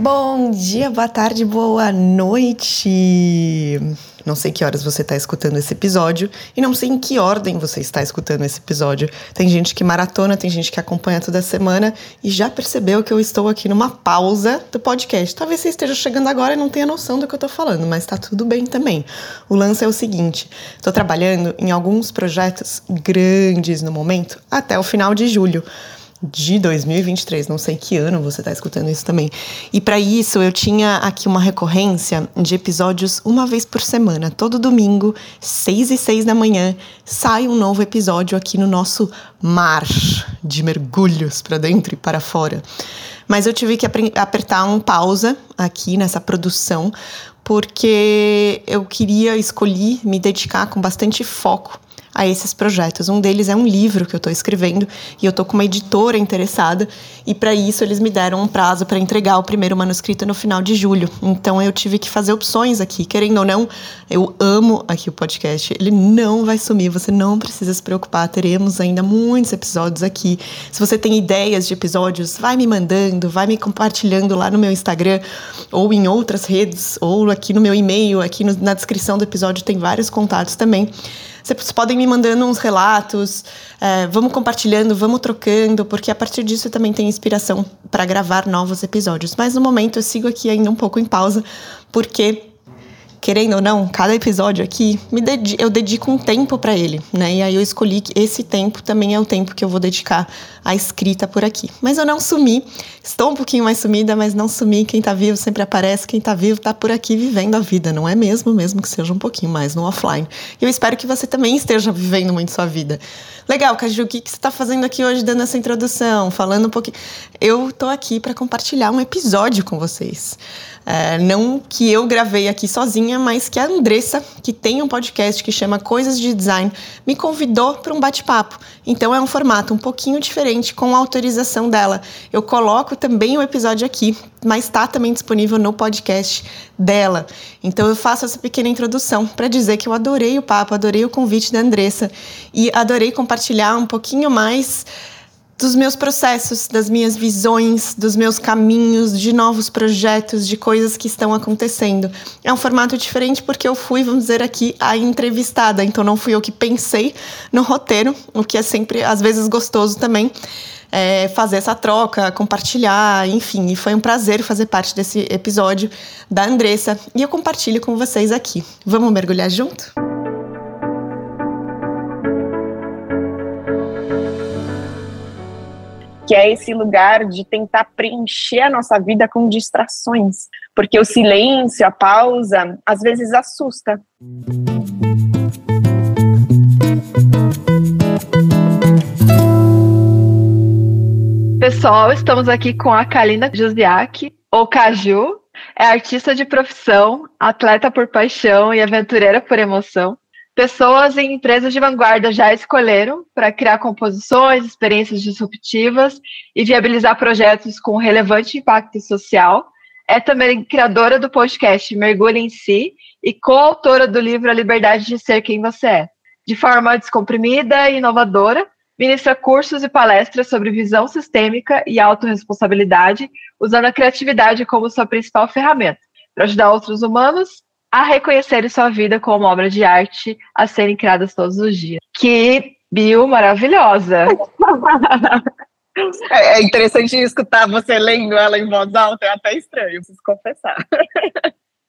Bom dia, boa tarde, boa noite. Não sei que horas você está escutando esse episódio e não sei em que ordem você está escutando esse episódio. Tem gente que maratona, tem gente que acompanha toda semana e já percebeu que eu estou aqui numa pausa do podcast. Talvez você esteja chegando agora e não tenha noção do que eu estou falando, mas está tudo bem também. O lance é o seguinte: estou trabalhando em alguns projetos grandes no momento até o final de julho de 2023, não sei que ano você está escutando isso também. E para isso eu tinha aqui uma recorrência de episódios uma vez por semana. Todo domingo, seis e seis da manhã, sai um novo episódio aqui no nosso mar de mergulhos para dentro e para fora. Mas eu tive que apertar um pausa aqui nessa produção porque eu queria escolher me dedicar com bastante foco a esses projetos. Um deles é um livro que eu estou escrevendo e eu estou com uma editora interessada e para isso eles me deram um prazo para entregar o primeiro manuscrito no final de julho. Então eu tive que fazer opções aqui, querendo ou não. Eu amo aqui o podcast. Ele não vai sumir, você não precisa se preocupar. Teremos ainda muitos episódios aqui. Se você tem ideias de episódios, vai me mandando, vai me compartilhando lá no meu Instagram ou em outras redes ou aqui no meu e-mail, aqui no, na descrição do episódio tem vários contatos também. Vocês podem me mandando uns relatos, é, vamos compartilhando, vamos trocando, porque a partir disso também tenho inspiração para gravar novos episódios. Mas no momento eu sigo aqui ainda um pouco em pausa, porque querendo ou não, cada episódio aqui, eu dedico um tempo para ele, né? E aí eu escolhi que esse tempo também é o tempo que eu vou dedicar à escrita por aqui. Mas eu não sumi, estou um pouquinho mais sumida, mas não sumi. Quem tá vivo sempre aparece, quem tá vivo tá por aqui vivendo a vida, não é mesmo? Mesmo que seja um pouquinho mais no offline. E eu espero que você também esteja vivendo muito sua vida. Legal, Caju, o que, que você está fazendo aqui hoje dando essa introdução, falando um pouquinho? Eu tô aqui para compartilhar um episódio com vocês. É, não que eu gravei aqui sozinha, mas que a Andressa, que tem um podcast que chama Coisas de Design, me convidou para um bate-papo. Então é um formato um pouquinho diferente, com a autorização dela. Eu coloco também o episódio aqui, mas está também disponível no podcast dela. Então eu faço essa pequena introdução para dizer que eu adorei o papo, adorei o convite da Andressa e adorei compartilhar um pouquinho mais dos meus processos, das minhas visões, dos meus caminhos, de novos projetos, de coisas que estão acontecendo. É um formato diferente porque eu fui, vamos dizer aqui, a entrevistada, então não fui eu que pensei no roteiro, o que é sempre, às vezes, gostoso também. É, fazer essa troca, compartilhar, enfim, e foi um prazer fazer parte desse episódio da Andressa e eu compartilho com vocês aqui. Vamos mergulhar junto? Que é esse lugar de tentar preencher a nossa vida com distrações, porque o silêncio, a pausa, às vezes assusta. Pessoal, estamos aqui com a Kalina Josiak, ou Caju, é artista de profissão, atleta por paixão e aventureira por emoção. Pessoas em empresas de vanguarda já escolheram para criar composições, experiências disruptivas e viabilizar projetos com relevante impacto social. É também criadora do podcast Mergulho em Si e coautora do livro A Liberdade de Ser Quem Você É. De forma descomprimida e inovadora, ministra cursos e palestras sobre visão sistêmica e autorresponsabilidade, usando a criatividade como sua principal ferramenta para ajudar outros humanos a reconhecerem sua vida como obra de arte a serem criadas todos os dias. Que bio maravilhosa! É, é interessante escutar você lendo ela em voz alta, é até estranho, preciso confessar.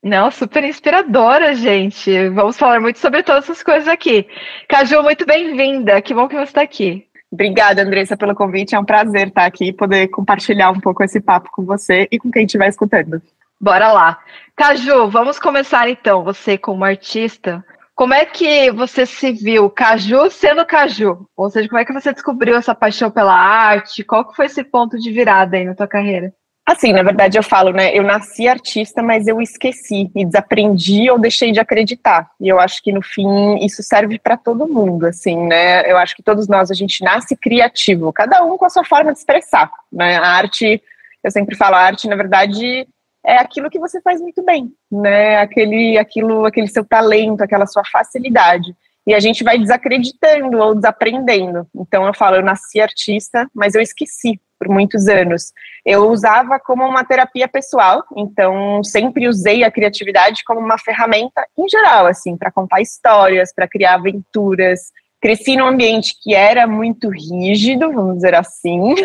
Não, super inspiradora, gente. Vamos falar muito sobre todas essas coisas aqui. Caju, muito bem-vinda. Que bom que você está aqui. Obrigada, Andressa, pelo convite. É um prazer estar aqui e poder compartilhar um pouco esse papo com você e com quem estiver escutando. Bora lá. Caju, vamos começar então. Você, como artista, como é que você se viu Caju sendo Caju? Ou seja, como é que você descobriu essa paixão pela arte? Qual que foi esse ponto de virada aí na tua carreira? Assim, na verdade eu falo, né? Eu nasci artista, mas eu esqueci e desaprendi ou deixei de acreditar. E eu acho que no fim isso serve para todo mundo, assim, né? Eu acho que todos nós a gente nasce criativo, cada um com a sua forma de expressar, né? A arte, eu sempre falo, a arte na verdade é aquilo que você faz muito bem, né? Aquele, aquilo, aquele seu talento, aquela sua facilidade. E a gente vai desacreditando ou desaprendendo. Então eu falo, eu nasci artista, mas eu esqueci por muitos anos. Eu usava como uma terapia pessoal, então sempre usei a criatividade como uma ferramenta em geral, assim, para contar histórias, para criar aventuras. Cresci num ambiente que era muito rígido, vamos dizer assim,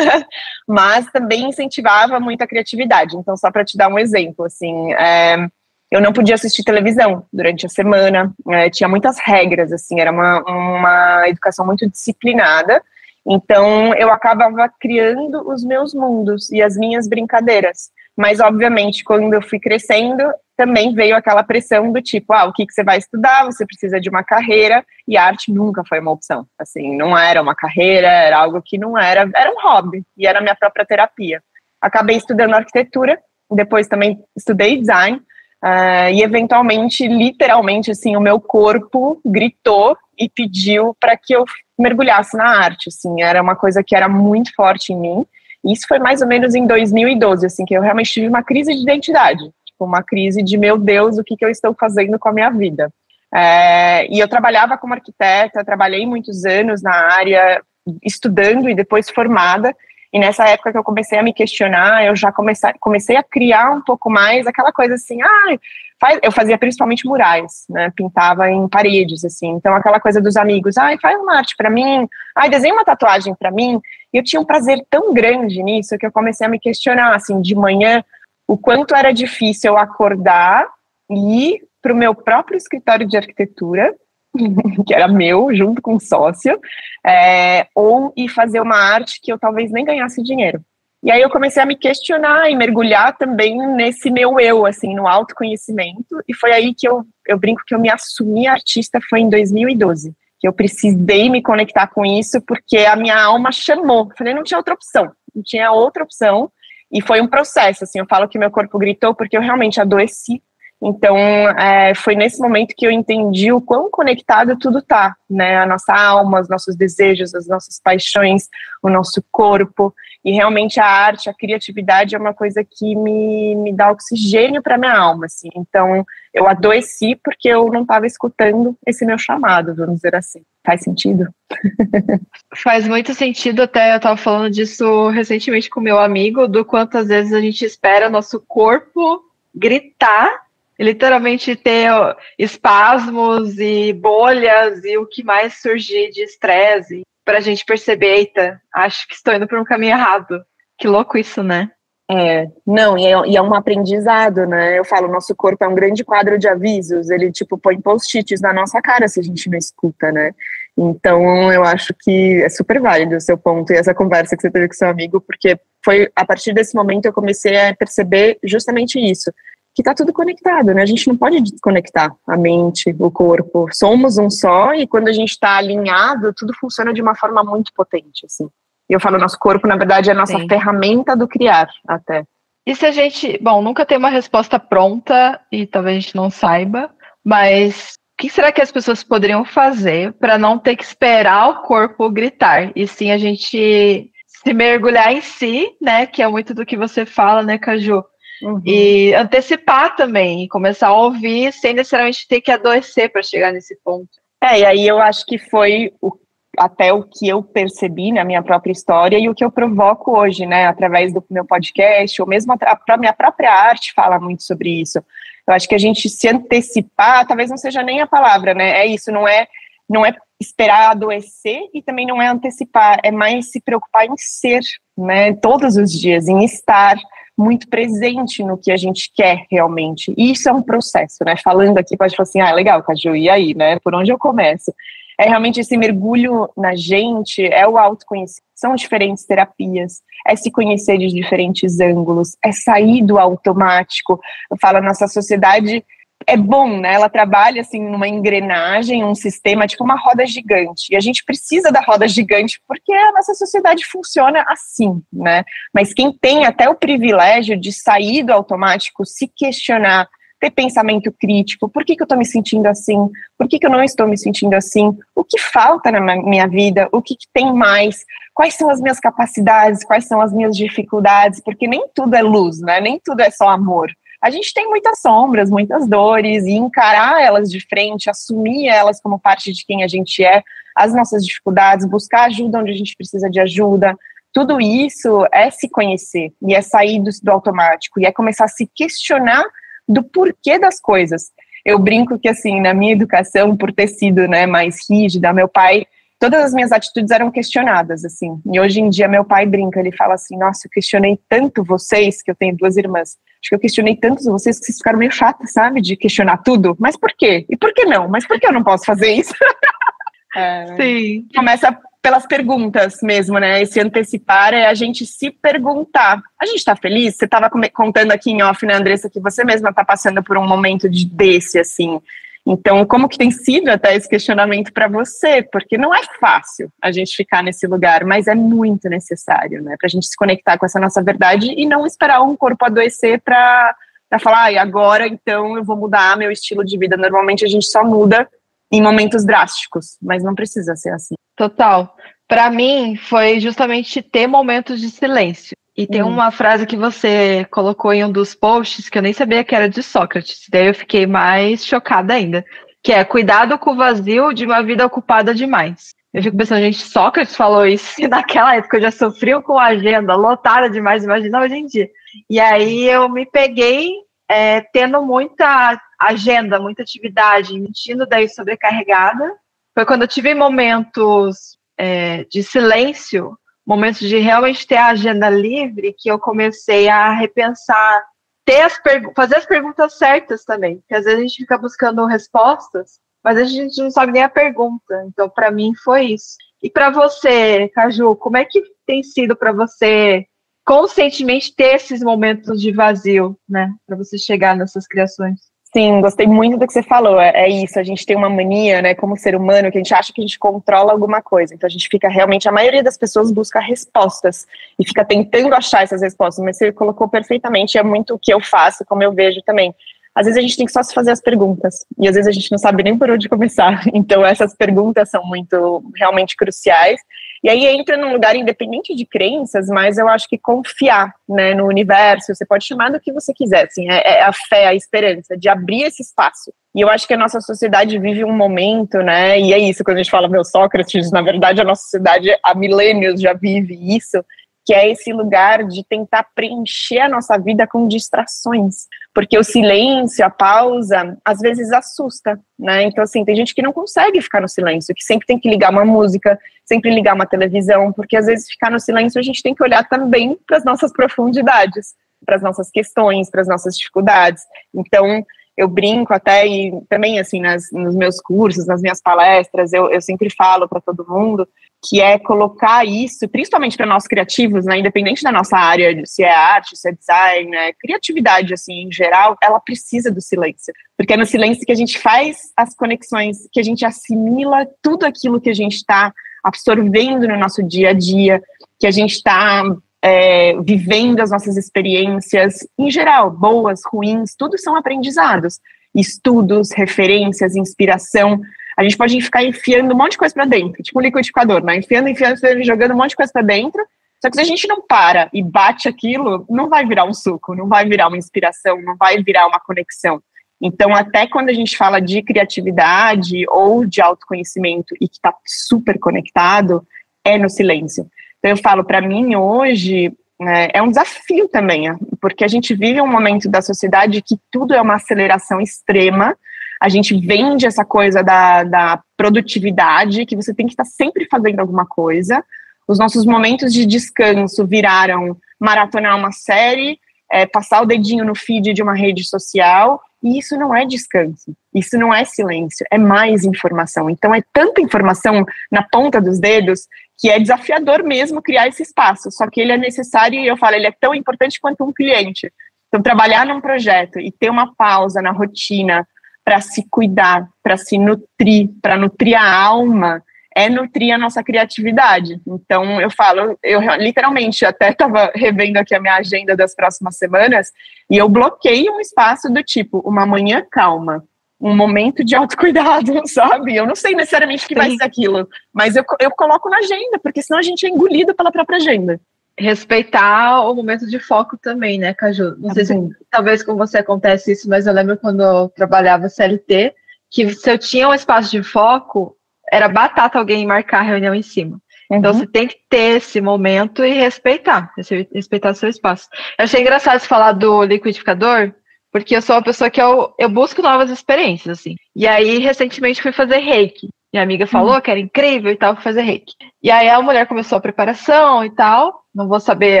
mas também incentivava muito a criatividade. Então, só para te dar um exemplo, assim, é, eu não podia assistir televisão durante a semana, é, tinha muitas regras, assim, era uma, uma educação muito disciplinada, então eu acabava criando os meus mundos e as minhas brincadeiras. Mas, obviamente, quando eu fui crescendo, também veio aquela pressão do tipo, ah, o que, que você vai estudar? Você precisa de uma carreira, e arte nunca foi uma opção. Assim, não era uma carreira, era algo que não era, era um hobby, e era minha própria terapia. Acabei estudando arquitetura, depois também estudei design, Uh, e eventualmente, literalmente, assim, o meu corpo gritou e pediu para que eu mergulhasse na arte, assim, era uma coisa que era muito forte em mim. Isso foi mais ou menos em 2012, assim, que eu realmente tive uma crise de identidade, tipo, uma crise de meu Deus, o que, que eu estou fazendo com a minha vida. É, e eu trabalhava como arquiteta, trabalhei muitos anos na área, estudando e depois formada, e nessa época que eu comecei a me questionar, eu já comecei, comecei a criar um pouco mais aquela coisa assim, ah, faz, eu fazia principalmente murais, né, pintava em paredes, assim, então aquela coisa dos amigos, ai, faz uma arte para mim, ai, desenha uma tatuagem para mim, e eu tinha um prazer tão grande nisso que eu comecei a me questionar, assim, de manhã, o quanto era difícil eu acordar e ir para o meu próprio escritório de arquitetura que era meu, junto com um sócio, é, ou ir fazer uma arte que eu talvez nem ganhasse dinheiro. E aí eu comecei a me questionar e mergulhar também nesse meu eu, assim, no autoconhecimento, e foi aí que eu, eu brinco que eu me assumi artista, foi em 2012, que eu precisei me conectar com isso, porque a minha alma chamou, falei, não tinha outra opção, não tinha outra opção, e foi um processo, assim, eu falo que meu corpo gritou porque eu realmente adoeci então, é, foi nesse momento que eu entendi o quão conectado tudo tá, né? A nossa alma, os nossos desejos, as nossas paixões, o nosso corpo. E realmente a arte, a criatividade é uma coisa que me, me dá oxigênio para minha alma, assim. Então, eu adoeci porque eu não estava escutando esse meu chamado, vamos dizer assim. Faz sentido? Faz muito sentido, até eu estava falando disso recentemente com meu amigo, do quanto às vezes a gente espera nosso corpo gritar literalmente ter espasmos e bolhas e o que mais surgir de estresse para a gente perceber, eita, acho que estou indo para um caminho errado. Que louco isso, né? É, não, e é, e é, um aprendizado, né? Eu falo, nosso corpo é um grande quadro de avisos, ele, tipo, põe post-its na nossa cara se a gente não escuta, né? Então, eu acho que é super válido o seu ponto e essa conversa que você teve com seu amigo, porque foi a partir desse momento eu comecei a perceber justamente isso, que está tudo conectado, né? A gente não pode desconectar a mente, o corpo. Somos um só e quando a gente está alinhado, tudo funciona de uma forma muito potente, assim. E eu falo, nosso corpo, na verdade, é a nossa Sim. ferramenta do criar, até. E se a gente, bom, nunca tem uma resposta pronta e talvez a gente não saiba, mas o que será que as pessoas poderiam fazer para não ter que esperar o corpo gritar e sim a gente se mergulhar em si, né? Que é muito do que você fala, né, Caju? Uhum. E antecipar também, e começar a ouvir sem necessariamente ter que adoecer para chegar nesse ponto. É, e aí eu acho que foi o, até o que eu percebi na minha própria história e o que eu provoco hoje, né, através do meu podcast, ou mesmo a, a minha própria arte fala muito sobre isso. Eu acho que a gente se antecipar, talvez não seja nem a palavra, né? É isso, não é não é esperar adoecer e também não é antecipar, é mais se preocupar em ser, né, todos os dias, em estar, muito presente no que a gente quer realmente. E isso é um processo, né? Falando aqui, pode falar assim, ah, legal, Caju, e aí, né? Por onde eu começo? É realmente esse mergulho na gente, é o autoconhecimento. São diferentes terapias, é se conhecer de diferentes ângulos, é sair do automático. Eu falo, nossa sociedade é bom, né? Ela trabalha assim numa engrenagem, um sistema, tipo uma roda gigante. E a gente precisa da roda gigante porque a nossa sociedade funciona assim, né? Mas quem tem até o privilégio de sair do automático, se questionar, ter pensamento crítico, por que, que eu estou me sentindo assim? Por que, que eu não estou me sentindo assim? O que falta na minha vida? O que, que tem mais? Quais são as minhas capacidades? Quais são as minhas dificuldades? Porque nem tudo é luz, né? Nem tudo é só amor a gente tem muitas sombras, muitas dores, e encarar elas de frente, assumir elas como parte de quem a gente é, as nossas dificuldades, buscar ajuda onde a gente precisa de ajuda. tudo isso é se conhecer e é sair do, do automático e é começar a se questionar do porquê das coisas. Eu brinco que, assim, na minha educação, por ter sido né, mais rígida, meu pai todas as minhas atitudes eram questionadas, assim. E hoje em dia meu pai brinca, ele fala assim: "Nossa, eu questionei tanto vocês, que eu tenho duas irmãs. Acho que eu questionei tanto vocês que vocês ficaram meio chatas, sabe, de questionar tudo. Mas por quê? E por que não? Mas por que eu não posso fazer isso?" é, Sim. Começa pelas perguntas mesmo, né? Esse antecipar é a gente se perguntar. A gente tá feliz? Você estava contando aqui em off, né, Andressa, que você mesma tá passando por um momento de desse, assim. Então, como que tem sido até esse questionamento para você? Porque não é fácil a gente ficar nesse lugar, mas é muito necessário, né? Para a gente se conectar com essa nossa verdade e não esperar um corpo adoecer para falar, ah, agora então eu vou mudar meu estilo de vida. Normalmente a gente só muda em momentos drásticos, mas não precisa ser assim. Total. Para mim, foi justamente ter momentos de silêncio. E tem hum. uma frase que você colocou em um dos posts que eu nem sabia que era de Sócrates. Daí eu fiquei mais chocada ainda. Que é cuidado com o vazio de uma vida ocupada demais. Eu fico pensando, gente, Sócrates falou isso e naquela época eu já sofriam com a agenda lotada demais, imagina hoje em dia. E aí eu me peguei é, tendo muita agenda, muita atividade, mentindo daí sobrecarregada. Foi quando eu tive momentos é, de silêncio momentos de realmente ter a agenda livre que eu comecei a repensar, ter as fazer as perguntas certas também, porque às vezes a gente fica buscando respostas, mas a gente não sabe nem a pergunta. Então, para mim foi isso. E para você, Caju, como é que tem sido para você conscientemente ter esses momentos de vazio, né, para você chegar nessas criações? Sim, gostei muito do que você falou. É, é, isso, a gente tem uma mania, né, como ser humano, que a gente acha que a gente controla alguma coisa. Então a gente fica realmente, a maioria das pessoas busca respostas e fica tentando achar essas respostas, mas você colocou perfeitamente, é muito o que eu faço, como eu vejo também. Às vezes a gente tem que só se fazer as perguntas, e às vezes a gente não sabe nem por onde começar. Então essas perguntas são muito realmente cruciais. E aí entra num lugar independente de crenças, mas eu acho que confiar né, no universo, você pode chamar do que você quiser, assim, é, é a fé, a esperança, de abrir esse espaço. E eu acho que a nossa sociedade vive um momento, né? E é isso, quando a gente fala, meu Sócrates, na verdade a nossa sociedade há milênios já vive isso, que é esse lugar de tentar preencher a nossa vida com distrações, porque o silêncio, a pausa, às vezes assusta, né? Então, assim, tem gente que não consegue ficar no silêncio, que sempre tem que ligar uma música, sempre ligar uma televisão, porque às vezes ficar no silêncio a gente tem que olhar também para as nossas profundidades, para as nossas questões, para as nossas dificuldades. Então, eu brinco até e também assim nas, nos meus cursos, nas minhas palestras, eu, eu sempre falo para todo mundo que é colocar isso, principalmente para nós criativos, né, independente da nossa área, se é arte, se é design, né, criatividade, assim, em geral, ela precisa do silêncio, porque é no silêncio que a gente faz as conexões, que a gente assimila tudo aquilo que a gente está absorvendo no nosso dia a dia, que a gente está é, vivendo as nossas experiências, em geral, boas, ruins, tudo são aprendizados, estudos, referências, inspiração, a gente pode ficar enfiando um monte de coisa para dentro, tipo um liquidificador, né? Enfiando, enfiando, enfiando, jogando um monte de coisa para dentro. Só que se a gente não para e bate aquilo, não vai virar um suco, não vai virar uma inspiração, não vai virar uma conexão. Então, até quando a gente fala de criatividade ou de autoconhecimento e que está super conectado, é no silêncio. Então, eu falo, para mim, hoje, é, é um desafio também, porque a gente vive um momento da sociedade que tudo é uma aceleração extrema, a gente vende essa coisa da, da produtividade, que você tem que estar sempre fazendo alguma coisa. Os nossos momentos de descanso viraram maratonar uma série, é, passar o dedinho no feed de uma rede social, e isso não é descanso, isso não é silêncio, é mais informação. Então é tanta informação na ponta dos dedos que é desafiador mesmo criar esse espaço. Só que ele é necessário e eu falo, ele é tão importante quanto um cliente. Então trabalhar num projeto e ter uma pausa na rotina para se cuidar, para se nutrir, para nutrir a alma, é nutrir a nossa criatividade. Então, eu falo, eu literalmente até estava revendo aqui a minha agenda das próximas semanas e eu bloqueei um espaço do tipo uma manhã calma, um momento de autocuidado, sabe? Eu não sei necessariamente o que Sim. vai ser aquilo, mas eu, eu coloco na agenda, porque senão a gente é engolido pela própria agenda respeitar o momento de foco também, né, Caju? Não sei se talvez com você acontece isso, mas eu lembro quando eu trabalhava CLT, que se eu tinha um espaço de foco, era batata alguém marcar a reunião em cima. Então uhum. você tem que ter esse momento e respeitar, respeitar seu espaço. Eu achei engraçado você falar do liquidificador, porque eu sou uma pessoa que eu, eu busco novas experiências, assim. E aí, recentemente, fui fazer reiki. Minha amiga falou uhum. que era incrível e tal, fazer reiki. E aí a mulher começou a preparação e tal. Não vou saber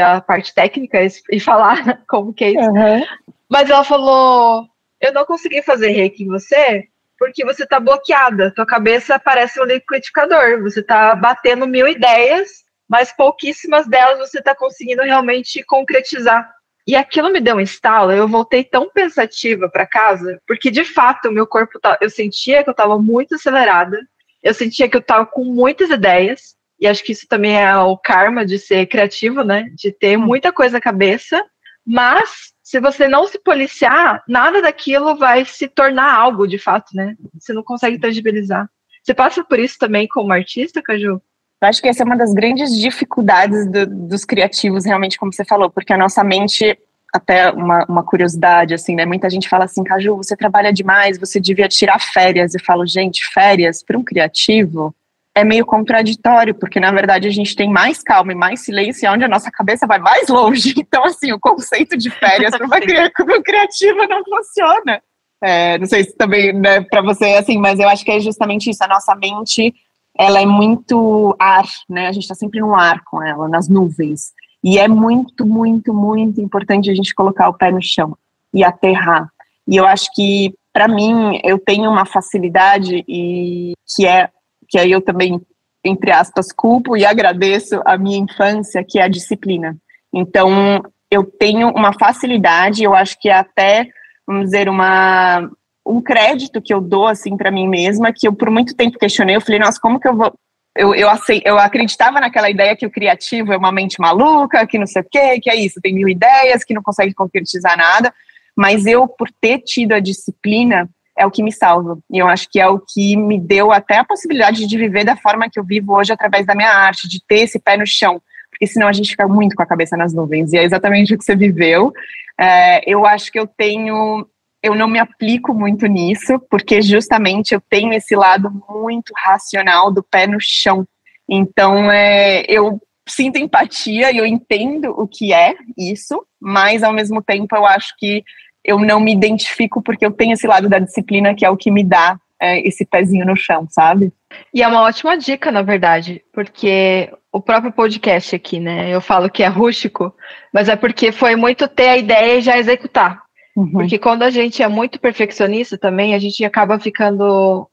a parte técnica e falar como que é isso. Uhum. Mas ela falou: Eu não consegui fazer reiki em você porque você está bloqueada. Tua cabeça parece um liquidificador. Você está batendo mil ideias, mas pouquíssimas delas você está conseguindo realmente concretizar. E aquilo me deu um estalo. Eu voltei tão pensativa para casa, porque de fato o meu corpo, tá, eu sentia que eu estava muito acelerada. Eu sentia que eu estava com muitas ideias. E acho que isso também é o karma de ser criativo, né? De ter muita coisa na cabeça. Mas se você não se policiar, nada daquilo vai se tornar algo de fato, né? Você não consegue tangibilizar. Você passa por isso também como artista, Caju? Eu acho que essa é uma das grandes dificuldades do, dos criativos, realmente, como você falou, porque a nossa mente, até uma, uma, curiosidade, assim, né? Muita gente fala assim, Caju, você trabalha demais, você devia tirar férias. Eu falo, gente, férias para um criativo é meio contraditório, porque na verdade a gente tem mais calma e mais silêncio, onde a nossa cabeça vai mais longe. Então, assim, o conceito de férias para o criativo não funciona. É, não sei se também né, para você é assim, mas eu acho que é justamente isso. A nossa mente, ela é muito ar, né? A gente está sempre no ar com ela, nas nuvens. E é muito, muito, muito importante a gente colocar o pé no chão e aterrar. E eu acho que, para mim, eu tenho uma facilidade e que é que aí eu também, entre aspas, culpo e agradeço a minha infância, que é a disciplina. Então, eu tenho uma facilidade, eu acho que é até, vamos dizer, uma, um crédito que eu dou, assim, para mim mesma, que eu por muito tempo questionei, eu falei, nossa, como que eu vou... Eu, eu, eu acreditava naquela ideia que o criativo é uma mente maluca, que não sei o quê, que é isso, tem mil ideias, que não consegue concretizar nada, mas eu, por ter tido a disciplina, é o que me salva. E eu acho que é o que me deu até a possibilidade de viver da forma que eu vivo hoje através da minha arte, de ter esse pé no chão. Porque senão a gente fica muito com a cabeça nas nuvens. E é exatamente o que você viveu. É, eu acho que eu tenho. Eu não me aplico muito nisso, porque justamente eu tenho esse lado muito racional do pé no chão. Então, é, eu sinto empatia e eu entendo o que é isso, mas ao mesmo tempo eu acho que eu não me identifico porque eu tenho esse lado da disciplina que é o que me dá é, esse pezinho no chão, sabe? E é uma ótima dica, na verdade, porque o próprio podcast aqui, né? Eu falo que é rústico, mas é porque foi muito ter a ideia e já executar. Uhum. Porque quando a gente é muito perfeccionista também, a gente acaba ficando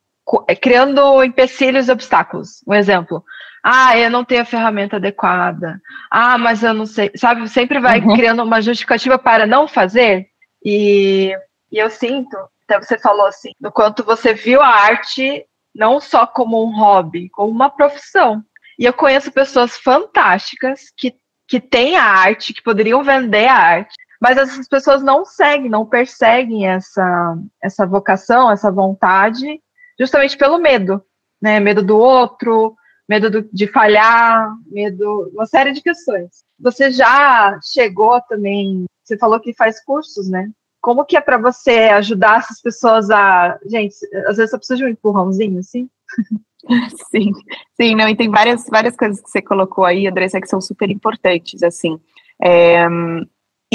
é, criando empecilhos e obstáculos. Um exemplo. Ah, eu não tenho a ferramenta adequada. Ah, mas eu não sei. Sabe, sempre vai uhum. criando uma justificativa para não fazer. E, e eu sinto, até você falou assim, do quanto você viu a arte não só como um hobby, como uma profissão. E eu conheço pessoas fantásticas que, que têm a arte, que poderiam vender a arte, mas essas pessoas não seguem, não perseguem essa, essa vocação, essa vontade, justamente pelo medo, né? Medo do outro, medo do, de falhar, medo, uma série de questões. Você já chegou também você falou que faz cursos, né? Como que é para você ajudar essas pessoas a. Gente, às vezes você precisa de um empurrãozinho, assim? Sim, sim, não, e tem várias, várias coisas que você colocou aí, Andressa, que são super importantes, assim. É,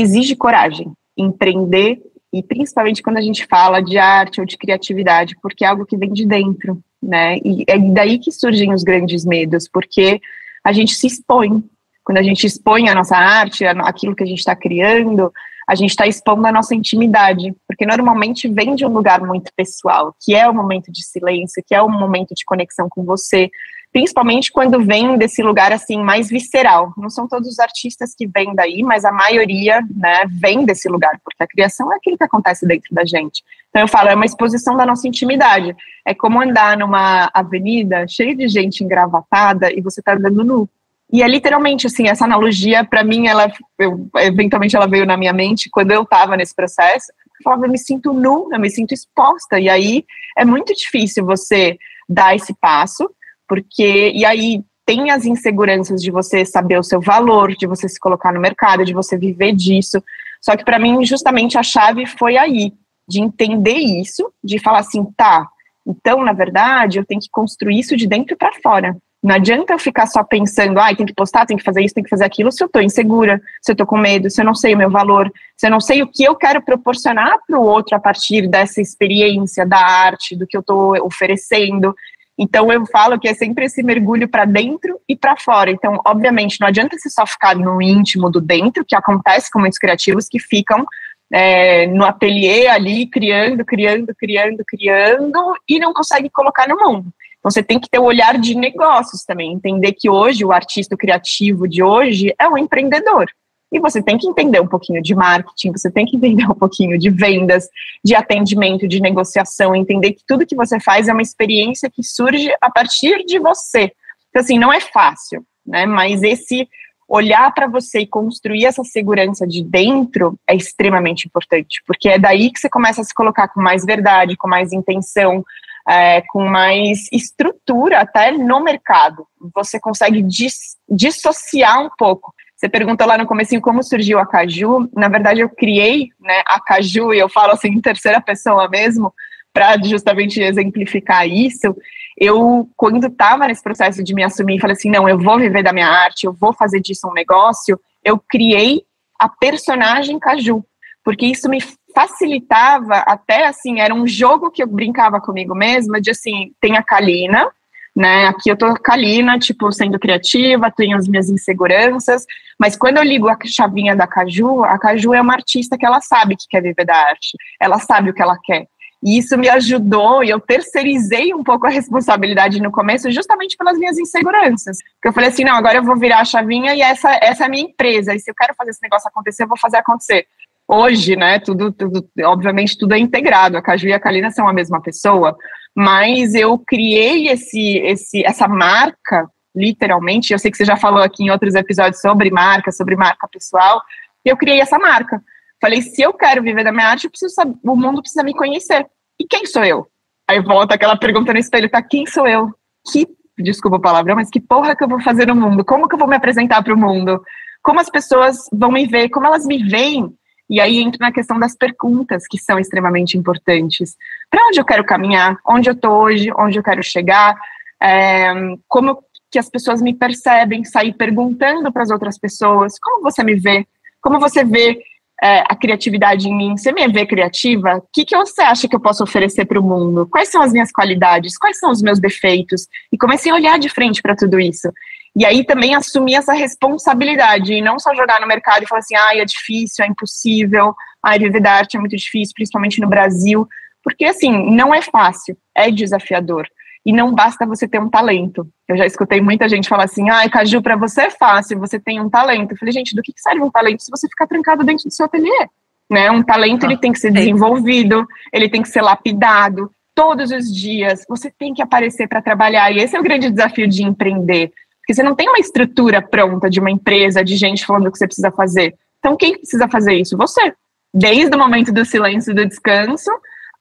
exige coragem, empreender, e principalmente quando a gente fala de arte ou de criatividade, porque é algo que vem de dentro, né? E é daí que surgem os grandes medos, porque a gente se expõe, quando a gente expõe a nossa arte, aquilo que a gente está criando, a gente está expondo a nossa intimidade, porque normalmente vem de um lugar muito pessoal, que é o momento de silêncio, que é o momento de conexão com você, principalmente quando vem desse lugar assim mais visceral. Não são todos os artistas que vêm daí, mas a maioria, né, vem desse lugar, porque a criação é aquilo que acontece dentro da gente. Então eu falo, é uma exposição da nossa intimidade. É como andar numa avenida cheia de gente engravatada e você está andando nu. E é literalmente assim, essa analogia, para mim, ela eu, eventualmente ela veio na minha mente quando eu estava nesse processo. Eu falava, eu me sinto nu, eu me sinto exposta. E aí é muito difícil você dar esse passo, porque. E aí tem as inseguranças de você saber o seu valor, de você se colocar no mercado, de você viver disso. Só que para mim, justamente a chave foi aí, de entender isso, de falar assim, tá, então, na verdade, eu tenho que construir isso de dentro para fora. Não adianta eu ficar só pensando, ah, tem que postar, tem que fazer isso, tem que fazer aquilo, se eu estou insegura, se eu estou com medo, se eu não sei o meu valor, se eu não sei o que eu quero proporcionar para o outro a partir dessa experiência da arte, do que eu estou oferecendo. Então eu falo que é sempre esse mergulho para dentro e para fora. Então, obviamente, não adianta você só ficar no íntimo do dentro, que acontece com muitos criativos que ficam é, no ateliê ali, criando, criando, criando, criando, e não consegue colocar no mundo. Então você tem que ter o um olhar de negócios também, entender que hoje o artista criativo de hoje é um empreendedor. E você tem que entender um pouquinho de marketing, você tem que entender um pouquinho de vendas, de atendimento, de negociação, entender que tudo que você faz é uma experiência que surge a partir de você. Então, assim, não é fácil, né? Mas esse olhar para você e construir essa segurança de dentro é extremamente importante, porque é daí que você começa a se colocar com mais verdade, com mais intenção, é, com mais estrutura até no mercado. Você consegue dis, dissociar um pouco. Você perguntou lá no começo como surgiu a Caju. Na verdade, eu criei né, a Caju, e eu falo assim em terceira pessoa mesmo, para justamente exemplificar isso. Eu, quando estava nesse processo de me assumir, falei assim: não, eu vou viver da minha arte, eu vou fazer disso um negócio. Eu criei a personagem Caju, porque isso me facilitava até assim, era um jogo que eu brincava comigo mesma, de assim, tem a Kalina, né? Aqui eu tô Kalina, tipo, sendo criativa, tenho as minhas inseguranças, mas quando eu ligo a chavinha da Caju, a Caju é uma artista que ela sabe que quer viver da arte, ela sabe o que ela quer. E isso me ajudou e eu terceirizei um pouco a responsabilidade no começo, justamente pelas minhas inseguranças. Porque eu falei assim: não, agora eu vou virar a chavinha e essa, essa é a minha empresa. E se eu quero fazer esse negócio acontecer, eu vou fazer acontecer hoje, né, tudo, tudo, obviamente tudo é integrado, a Caju e a Kalina são a mesma pessoa, mas eu criei esse, esse, essa marca, literalmente, eu sei que você já falou aqui em outros episódios sobre marca, sobre marca pessoal, eu criei essa marca. Falei, se eu quero viver da minha arte, eu preciso saber, o mundo precisa me conhecer. E quem sou eu? Aí volta aquela pergunta no espelho, tá, quem sou eu? Que, desculpa a palavra, mas que porra que eu vou fazer no mundo? Como que eu vou me apresentar para o mundo? Como as pessoas vão me ver? Como elas me veem? E aí entra na questão das perguntas, que são extremamente importantes. Para onde eu quero caminhar? Onde eu estou hoje? Onde eu quero chegar? É, como que as pessoas me percebem? Sair perguntando para as outras pessoas: como você me vê? Como você vê é, a criatividade em mim? Você me vê criativa? O que, que você acha que eu posso oferecer para o mundo? Quais são as minhas qualidades? Quais são os meus defeitos? E comecei a olhar de frente para tudo isso. E aí também assumir essa responsabilidade e não só jogar no mercado e falar assim, ah, é difícil, é impossível, ah, viver da arte é muito difícil, principalmente no Brasil, porque assim, não é fácil, é desafiador. E não basta você ter um talento. Eu já escutei muita gente falar assim, ah, Caju, para você é fácil, você tem um talento. Eu falei, gente, do que serve um talento se você ficar trancado dentro do seu ateliê? Né? Um talento, ele tem que ser desenvolvido, ele tem que ser lapidado, todos os dias, você tem que aparecer para trabalhar. E esse é o grande desafio de empreender. Porque você não tem uma estrutura pronta de uma empresa, de gente falando o que você precisa fazer. Então, quem precisa fazer isso? Você. Desde o momento do silêncio e do descanso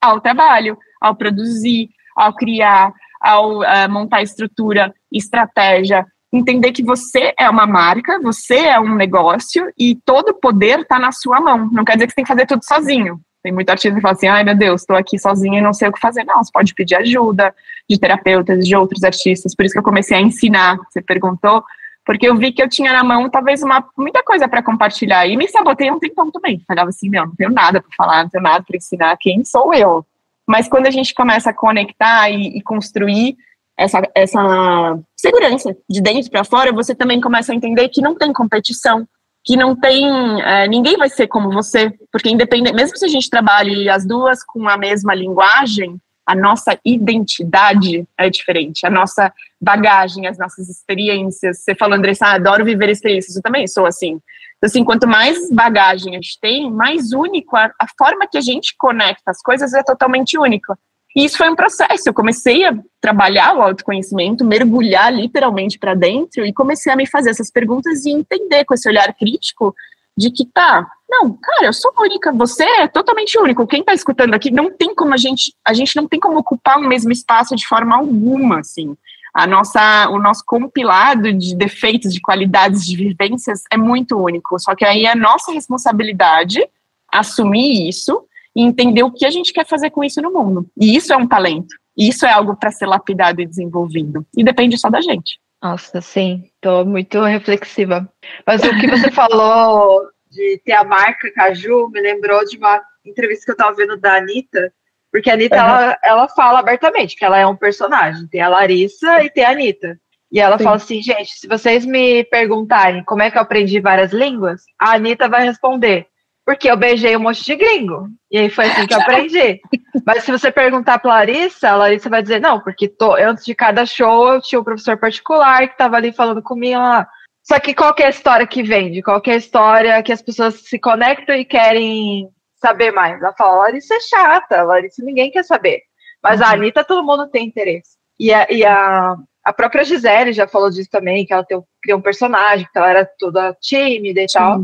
ao trabalho, ao produzir, ao criar, ao uh, montar estrutura, estratégia, entender que você é uma marca, você é um negócio e todo o poder está na sua mão. Não quer dizer que você tem que fazer tudo sozinho. Tem muito artista que fala assim, ai meu Deus, estou aqui sozinha e não sei o que fazer. Não, você pode pedir ajuda de terapeutas, de outros artistas. Por isso que eu comecei a ensinar, você perguntou, porque eu vi que eu tinha na mão talvez uma, muita coisa para compartilhar. E me sabotei um tempão também. Falava assim, meu, não tenho nada para falar, não tenho nada para ensinar, quem sou eu? Mas quando a gente começa a conectar e, e construir essa, essa segurança de dentro para fora, você também começa a entender que não tem competição, que não tem, é, ninguém vai ser como você, porque independente, mesmo se a gente trabalhe as duas com a mesma linguagem, a nossa identidade é diferente, a nossa bagagem, as nossas experiências. Você falou, Andressa, ah, adoro viver experiências, eu também sou assim. Então, assim, quanto mais bagagem a gente tem, mais único, a, a forma que a gente conecta as coisas é totalmente única. E isso foi um processo. Eu comecei a trabalhar o autoconhecimento, mergulhar literalmente para dentro e comecei a me fazer essas perguntas e entender com esse olhar crítico de que tá, não, cara, eu sou única, você é totalmente único. Quem está escutando aqui não tem como a gente, a gente não tem como ocupar o mesmo espaço de forma alguma, assim. A nossa, o nosso compilado de defeitos, de qualidades, de vivências é muito único. Só que aí é nossa responsabilidade assumir isso e entender o que a gente quer fazer com isso no mundo. E isso é um talento. E isso é algo para ser lapidado e desenvolvido. E depende só da gente. Nossa, sim, tô muito reflexiva. Mas o que você falou de ter a marca Caju me lembrou de uma entrevista que eu tava vendo da Anitta, porque a Anitta, uhum. ela, ela fala abertamente que ela é um personagem. Tem a Larissa e tem a Anitta. E ela Sim. fala assim, gente, se vocês me perguntarem como é que eu aprendi várias línguas, a Anitta vai responder, porque eu beijei um monte de gringo. E aí foi assim que eu aprendi. Mas se você perguntar pra Larissa, a Larissa vai dizer, não, porque tô, antes de cada show eu tinha um professor particular que estava ali falando comigo lá. Só que qual que é a história que vende? Qual que é a história que as pessoas se conectam e querem saber mais? Ela fala, Larissa é chata, Larissa ninguém quer saber. Mas uhum. a Anitta todo mundo tem interesse. E a, e a, a própria Gisele já falou disso também, que ela tem, criou um personagem, que ela era toda tímida e tal.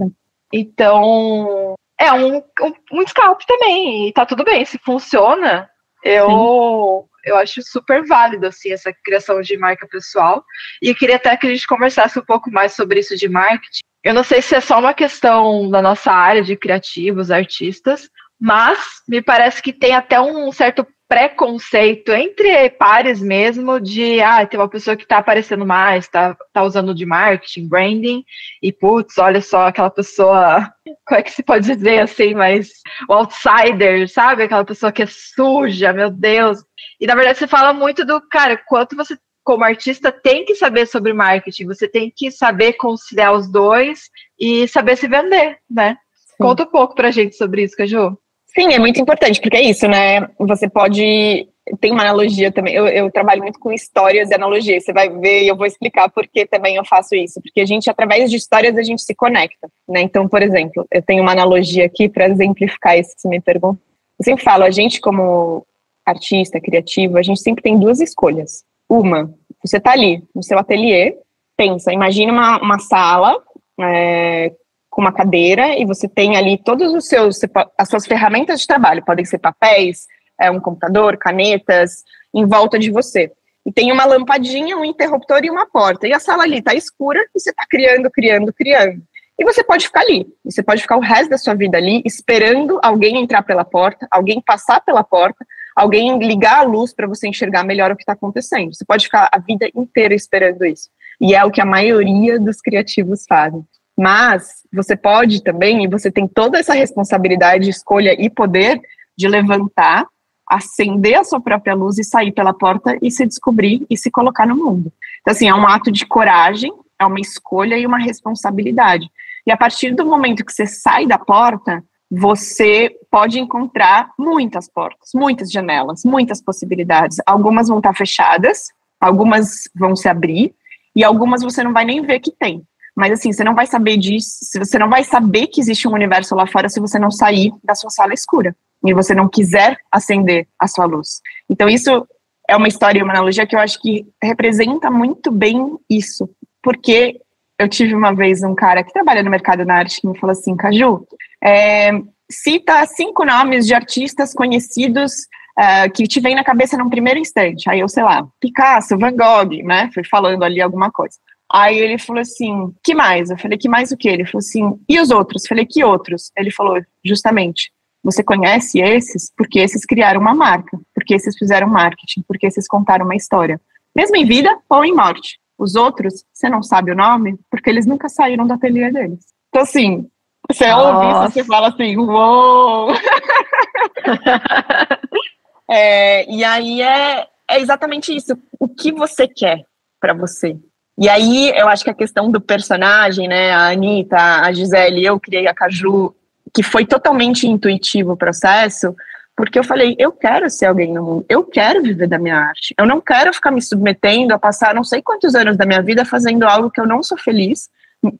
Então, é um, um, um scalp também, e tá tudo bem, se funciona, eu, eu acho super válido, assim, essa criação de marca pessoal, e eu queria até que a gente conversasse um pouco mais sobre isso de marketing. Eu não sei se é só uma questão da nossa área de criativos, artistas, mas me parece que tem até um certo preconceito entre pares mesmo de ah, tem uma pessoa que está aparecendo mais, está tá usando de marketing, branding, e putz, olha só aquela pessoa, como é que se pode dizer assim, mas o outsider, sabe? Aquela pessoa que é suja, meu Deus. E na verdade você fala muito do cara, quanto você como artista tem que saber sobre marketing, você tem que saber conciliar os dois e saber se vender, né? Sim. Conta um pouco pra gente sobre isso, Caju. Sim, é muito importante, porque é isso, né? Você pode. Tem uma analogia também. Eu, eu trabalho muito com histórias e analogias. Você vai ver e eu vou explicar por que também eu faço isso. Porque a gente, através de histórias, a gente se conecta, né? Então, por exemplo, eu tenho uma analogia aqui para exemplificar isso que você me perguntou. Eu sempre falo, a gente, como artista, criativo, a gente sempre tem duas escolhas. Uma, você está ali no seu ateliê, pensa, imagina uma, uma sala é, com uma cadeira e você tem ali todos os seus as suas ferramentas de trabalho, podem ser papéis, é, um computador, canetas, em volta de você. E tem uma lampadinha, um interruptor e uma porta. E a sala ali está escura e você está criando, criando, criando. E você pode ficar ali. Você pode ficar o resto da sua vida ali, esperando alguém entrar pela porta, alguém passar pela porta, alguém ligar a luz para você enxergar melhor o que está acontecendo. Você pode ficar a vida inteira esperando isso. E é o que a maioria dos criativos fazem. Mas você pode também, e você tem toda essa responsabilidade, escolha e poder de levantar, acender a sua própria luz e sair pela porta e se descobrir e se colocar no mundo. Então, assim, é um ato de coragem, é uma escolha e uma responsabilidade. E a partir do momento que você sai da porta, você pode encontrar muitas portas, muitas janelas, muitas possibilidades. Algumas vão estar fechadas, algumas vão se abrir, e algumas você não vai nem ver que tem. Mas assim, você não vai saber disso, você não vai saber que existe um universo lá fora se você não sair da sua sala escura e você não quiser acender a sua luz. Então isso é uma história, uma analogia que eu acho que representa muito bem isso, porque eu tive uma vez um cara que trabalha no mercado da arte que me falou assim, Caju, é, cita cinco nomes de artistas conhecidos uh, que te vem na cabeça num primeiro instante. Aí eu, sei lá, Picasso, Van Gogh, né? Fui falando ali alguma coisa. Aí ele falou assim: que mais? Eu falei: que mais o que? Ele falou assim: e os outros? Eu falei: que outros? Ele falou: justamente, você conhece esses porque esses criaram uma marca, porque esses fizeram marketing, porque esses contaram uma história, mesmo em vida ou em morte. Os outros, você não sabe o nome porque eles nunca saíram do ateliê deles. Então, assim, você ouve isso, você fala assim: uou! é, e aí é, é exatamente isso. O que você quer para você? E aí eu acho que a questão do personagem, né, a Anitta, a Gisele, eu criei a Caju, que foi totalmente intuitivo o processo, porque eu falei, eu quero ser alguém no mundo, eu quero viver da minha arte, eu não quero ficar me submetendo a passar não sei quantos anos da minha vida fazendo algo que eu não sou feliz,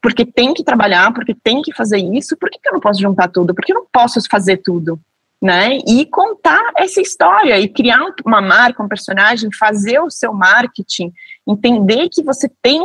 porque tem que trabalhar, porque tem que fazer isso, por que, que eu não posso juntar tudo? Porque eu não posso fazer tudo? Né? E contar essa história e criar uma marca, um personagem, fazer o seu marketing entender que você tem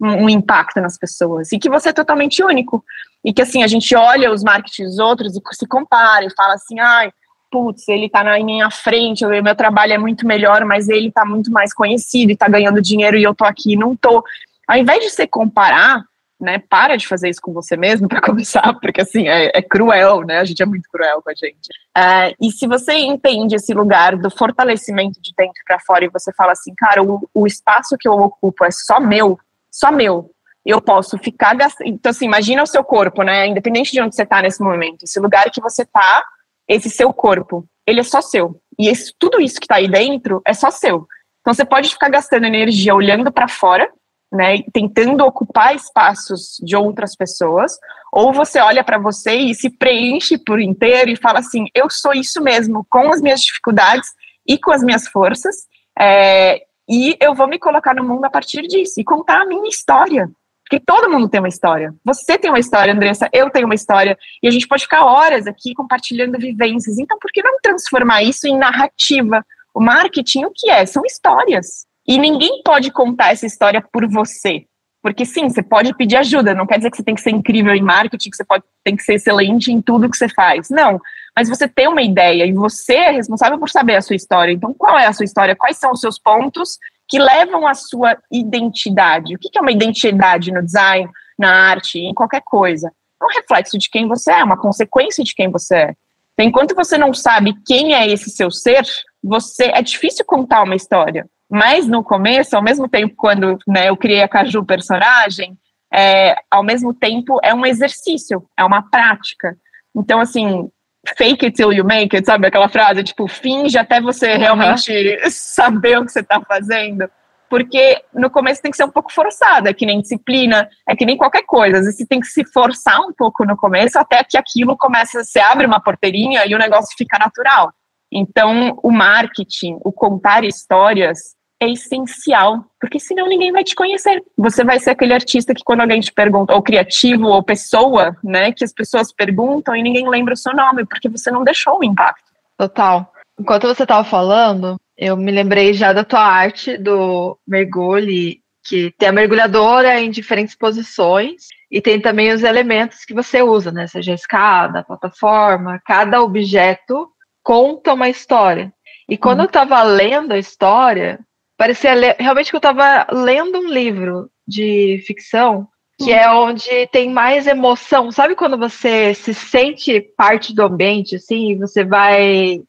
um, impacto nas pessoas e que você é totalmente único. E que assim, a gente olha os marketings outros e se compara e fala assim, ai, putz, ele tá na minha frente, o meu trabalho é muito melhor, mas ele tá muito mais conhecido e tá ganhando dinheiro e eu tô aqui e não tô. Ao invés de você comparar, né? Para de fazer isso com você mesmo para começar, porque assim é, é, cruel, né? A gente é muito cruel com a gente. Uh, e se você entende esse lugar do fortalecimento de dentro para fora e você fala assim, cara, o, o espaço que eu ocupo é só meu, só meu. Eu posso ficar gastando. Então, assim, imagina o seu corpo, né? Independente de onde você está nesse momento, esse lugar que você está, esse seu corpo, ele é só seu. E esse, tudo isso que está aí dentro é só seu. Então, você pode ficar gastando energia olhando para fora né, tentando ocupar espaços de outras pessoas, ou você olha para você e se preenche por inteiro e fala assim: eu sou isso mesmo, com as minhas dificuldades e com as minhas forças, é, e eu vou me colocar no mundo a partir disso e contar a minha história. Porque todo mundo tem uma história. Você tem uma história, Andressa, eu tenho uma história, e a gente pode ficar horas aqui compartilhando vivências. Então, por que não transformar isso em narrativa? O marketing, o que é? São histórias. E ninguém pode contar essa história por você. Porque sim, você pode pedir ajuda, não quer dizer que você tem que ser incrível em marketing, que você pode, tem que ser excelente em tudo que você faz. Não, mas você tem uma ideia e você é responsável por saber a sua história. Então, qual é a sua história? Quais são os seus pontos que levam à sua identidade? O que é uma identidade no design, na arte, em qualquer coisa? É um reflexo de quem você é, uma consequência de quem você é. Então, enquanto você não sabe quem é esse seu ser, você é difícil contar uma história. Mas no começo, ao mesmo tempo, quando né, eu criei a Caju personagem, é, ao mesmo tempo é um exercício, é uma prática. Então, assim, fake it till you make it, sabe aquela frase? Tipo, finge até você uhum. realmente saber o que você está fazendo. Porque no começo tem que ser um pouco forçado, é que nem disciplina, é que nem qualquer coisa. Às vezes você tem que se forçar um pouco no começo até que aquilo começa, você abre uma porteirinha e o negócio fica natural. Então, o marketing, o contar histórias, é essencial, porque senão ninguém vai te conhecer. Você vai ser aquele artista que quando alguém te pergunta, ou criativo, ou pessoa, né, que as pessoas perguntam e ninguém lembra o seu nome, porque você não deixou o impacto. Total. Enquanto você estava falando, eu me lembrei já da tua arte do mergulho, que tem a mergulhadora em diferentes posições e tem também os elementos que você usa, né? Seja a escada, a plataforma, cada objeto conta uma história. E quando uhum. eu estava lendo a história, parecia realmente que eu estava lendo um livro de ficção que é onde tem mais emoção. Sabe quando você se sente parte do ambiente, assim, você vai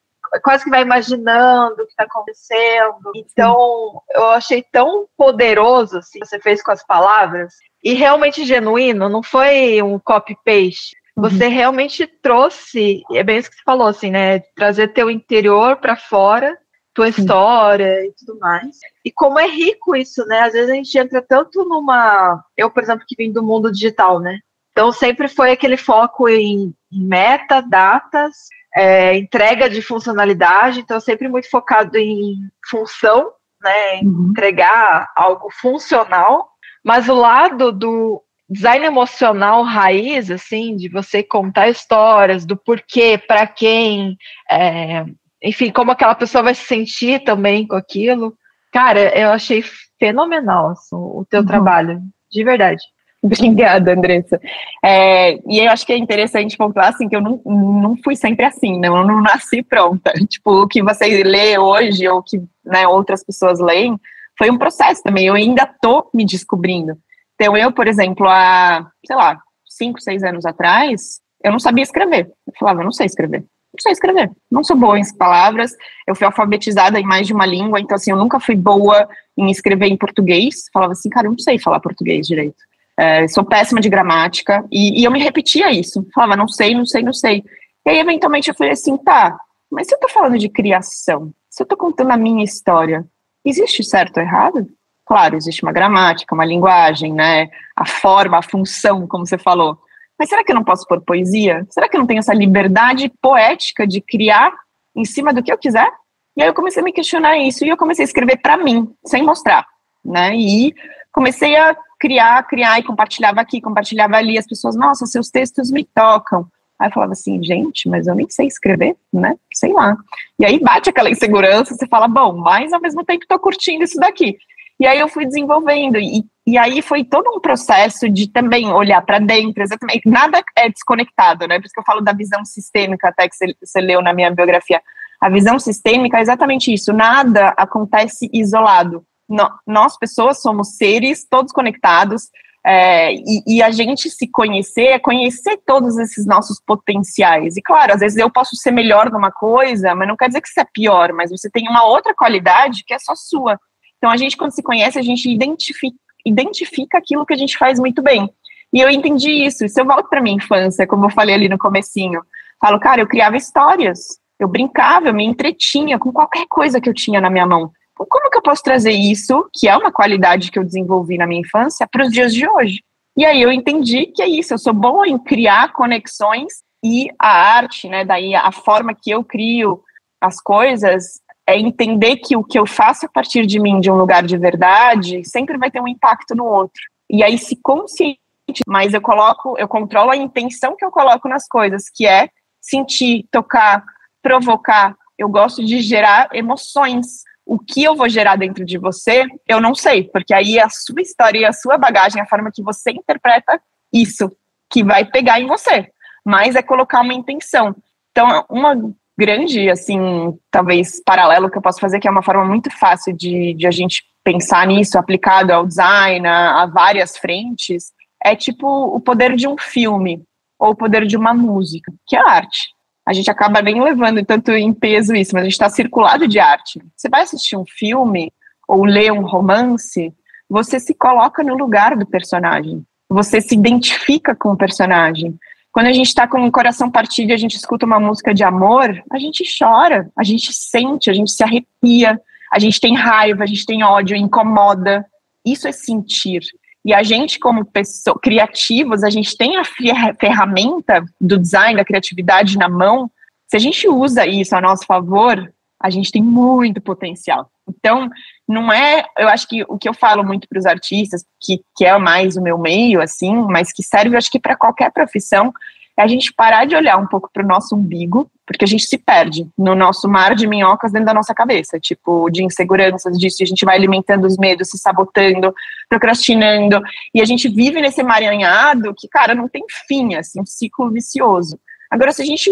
quase que vai imaginando o que está acontecendo. Então, eu achei tão poderoso assim, você fez com as palavras e realmente genuíno. Não foi um copy paste. Uhum. Você realmente trouxe, é bem isso que você falou, assim, né? Trazer teu interior para fora tua história e tudo mais. E como é rico isso, né? Às vezes a gente entra tanto numa. Eu, por exemplo, que vim do mundo digital, né? Então sempre foi aquele foco em, meta, datas, é, entrega de funcionalidade, então sempre muito focado em função, né? Em uhum. entregar algo funcional. Mas o lado do design emocional raiz, assim, de você contar histórias do porquê, para quem, é, enfim, como aquela pessoa vai se sentir também com aquilo. Cara, eu achei fenomenal assim, o teu uhum. trabalho, de verdade. Obrigada, Andressa. É, e eu acho que é interessante pontuar assim que eu não, não fui sempre assim, né? Eu não nasci pronta. Tipo, o que você lê hoje, ou que né, outras pessoas leem, foi um processo também. Eu ainda tô me descobrindo. Então, eu, por exemplo, há, sei lá, cinco, seis anos atrás, eu não sabia escrever. Eu falava, eu não sei escrever não sei escrever, não sou boa em palavras, eu fui alfabetizada em mais de uma língua, então assim, eu nunca fui boa em escrever em português, falava assim, cara, eu não sei falar português direito, é, sou péssima de gramática, e, e, eu me repetia isso, falava, não sei, não sei, não sei, e aí eventualmente eu falei assim, tá, mas se eu tô falando de criação, se eu tô contando a minha história, existe certo ou errado? Claro, existe uma gramática, uma linguagem, né, a forma, a função, como você falou, mas será que eu não posso pôr poesia? Será que eu não tenho essa liberdade poética de criar em cima do que eu quiser? E aí eu comecei a me questionar isso e eu comecei a escrever para mim, sem mostrar, né? E comecei a criar, criar e compartilhava aqui, compartilhava ali. As pessoas, nossa, seus textos me tocam. Aí eu falava assim, gente, mas eu nem sei escrever, né? Sei lá. E aí bate aquela insegurança, você fala, bom, mas ao mesmo tempo tô curtindo isso daqui. E aí eu fui desenvolvendo, e, e aí foi todo um processo de também olhar para dentro, exatamente. Nada é desconectado, né? Por isso que eu falo da visão sistêmica, até que você, leu na minha biografia. A visão sistêmica é exatamente isso, nada acontece isolado. No, nós, pessoas, somos seres todos conectados, É, e, e, a gente se conhecer é conhecer todos esses nossos potenciais. E claro, às vezes eu posso ser melhor numa coisa, mas não quer dizer que você é pior, mas você tem uma outra qualidade que é só sua. Então a gente, quando se conhece, a gente identifica, identifica aquilo que a gente faz muito bem. E eu entendi isso. Se eu volto para minha infância, como eu falei ali no comecinho, falo, cara, eu criava histórias, eu brincava, eu me entretinha com qualquer coisa que eu tinha na minha mão como que eu posso trazer isso, que é uma qualidade que eu desenvolvi na minha infância, para os dias de hoje? E aí eu entendi que é isso, eu sou boa em criar conexões e a arte, né, daí a forma que eu crio as coisas é entender que o que eu faço a partir de mim, de um lugar de verdade, sempre vai ter um impacto no outro. E aí se consciente, mas eu coloco, eu controlo a intenção que eu coloco nas coisas, que é sentir, tocar, provocar. Eu gosto de gerar emoções o que eu vou gerar dentro de você, eu não sei, porque aí a sua história, a sua bagagem, a forma que você interpreta isso, que vai pegar em você. Mas é colocar uma intenção. Então, uma grande, assim, talvez paralelo que eu posso fazer, que é uma forma muito fácil de, de a gente pensar nisso, aplicado ao design, a, a várias frentes, é tipo o poder de um filme ou o poder de uma música, que é arte a gente acaba nem levando tanto em peso isso, mas a gente está circulado de arte. Você vai assistir um filme ou ler um romance, você se coloca no lugar do personagem, você se identifica com o personagem. Quando a gente está com o coração partido e a gente escuta uma música de amor, a gente chora, a gente sente, a gente se arrepia, a gente tem raiva, a gente tem ódio, incomoda. Isso é sentir. E a gente, como pessoa, criativos, a gente tem a ferramenta do design, da criatividade na mão. Se a gente usa isso a nosso favor, a gente tem muito potencial. Então, não é, eu acho que o que eu falo muito para os artistas, que, que é mais o meu meio, assim, mas que serve, acho que para qualquer profissão, é a gente parar de olhar um pouco para o nosso umbigo, porque a gente se perde no nosso mar de minhocas dentro da nossa cabeça, tipo, de inseguranças, disso, a gente vai alimentando os medos, se sabotando, procrastinando, e a gente vive nesse emaranhado que, cara, não tem fim, assim, um ciclo vicioso. Agora, se a gente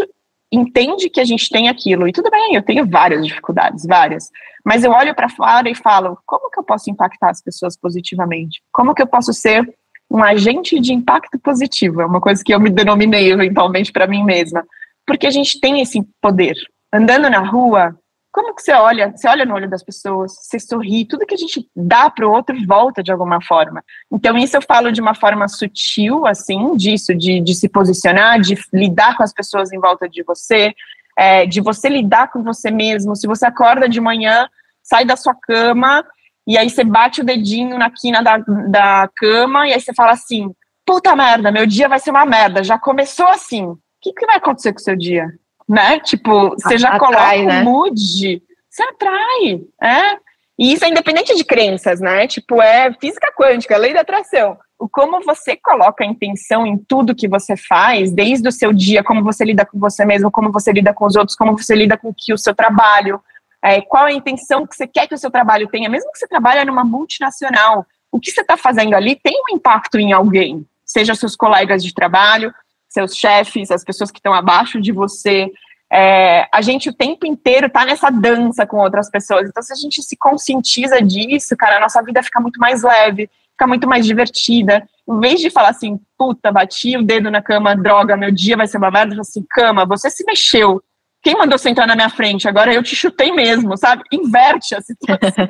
entende que a gente tem aquilo, e tudo bem, eu tenho várias dificuldades, várias, mas eu olho para fora e falo, como que eu posso impactar as pessoas positivamente? Como que eu posso ser um agente de impacto positivo. É uma coisa que eu me denominei eventualmente para mim mesma. Porque a gente tem esse poder. Andando na rua, como que você olha? Você olha no olho das pessoas, você sorri, tudo que a gente dá para o outro volta de alguma forma. Então, isso eu falo de uma forma sutil, assim, disso, de, de se posicionar, de lidar com as pessoas em volta de você, é, de você lidar com você mesmo. Se você acorda de manhã, sai da sua cama e aí você bate o dedinho na quina da, da cama e aí você fala assim: puta merda, meu dia vai ser uma merda. Já começou assim. O que, que vai acontecer com o seu dia? Né? Tipo, você já atrai, coloca né? o mood, você atrai, é. E isso é independente de crenças, né? Tipo, é física quântica, lei da atração. O como você coloca a intenção em tudo que você faz, desde o seu dia, como você lida com você mesmo, como você lida com os outros, como você lida com que o seu trabalho, é, qual a intenção que você quer que o seu trabalho tenha, mesmo que você trabalhe numa multinacional, o que você está fazendo ali tem um impacto em alguém, seja seus colegas de trabalho, seus chefes, as pessoas que estão abaixo de você. É, a gente o tempo inteiro está nessa dança com outras pessoas. Então, se a gente se conscientiza disso, cara, a nossa vida fica muito mais leve, fica muito mais divertida. Em vez de falar assim, puta, bati o dedo na cama, droga, meu dia vai ser uma merda, assim, cama, você se mexeu, quem mandou você entrar na minha frente? Agora eu te chutei mesmo, sabe? Inverte a situação.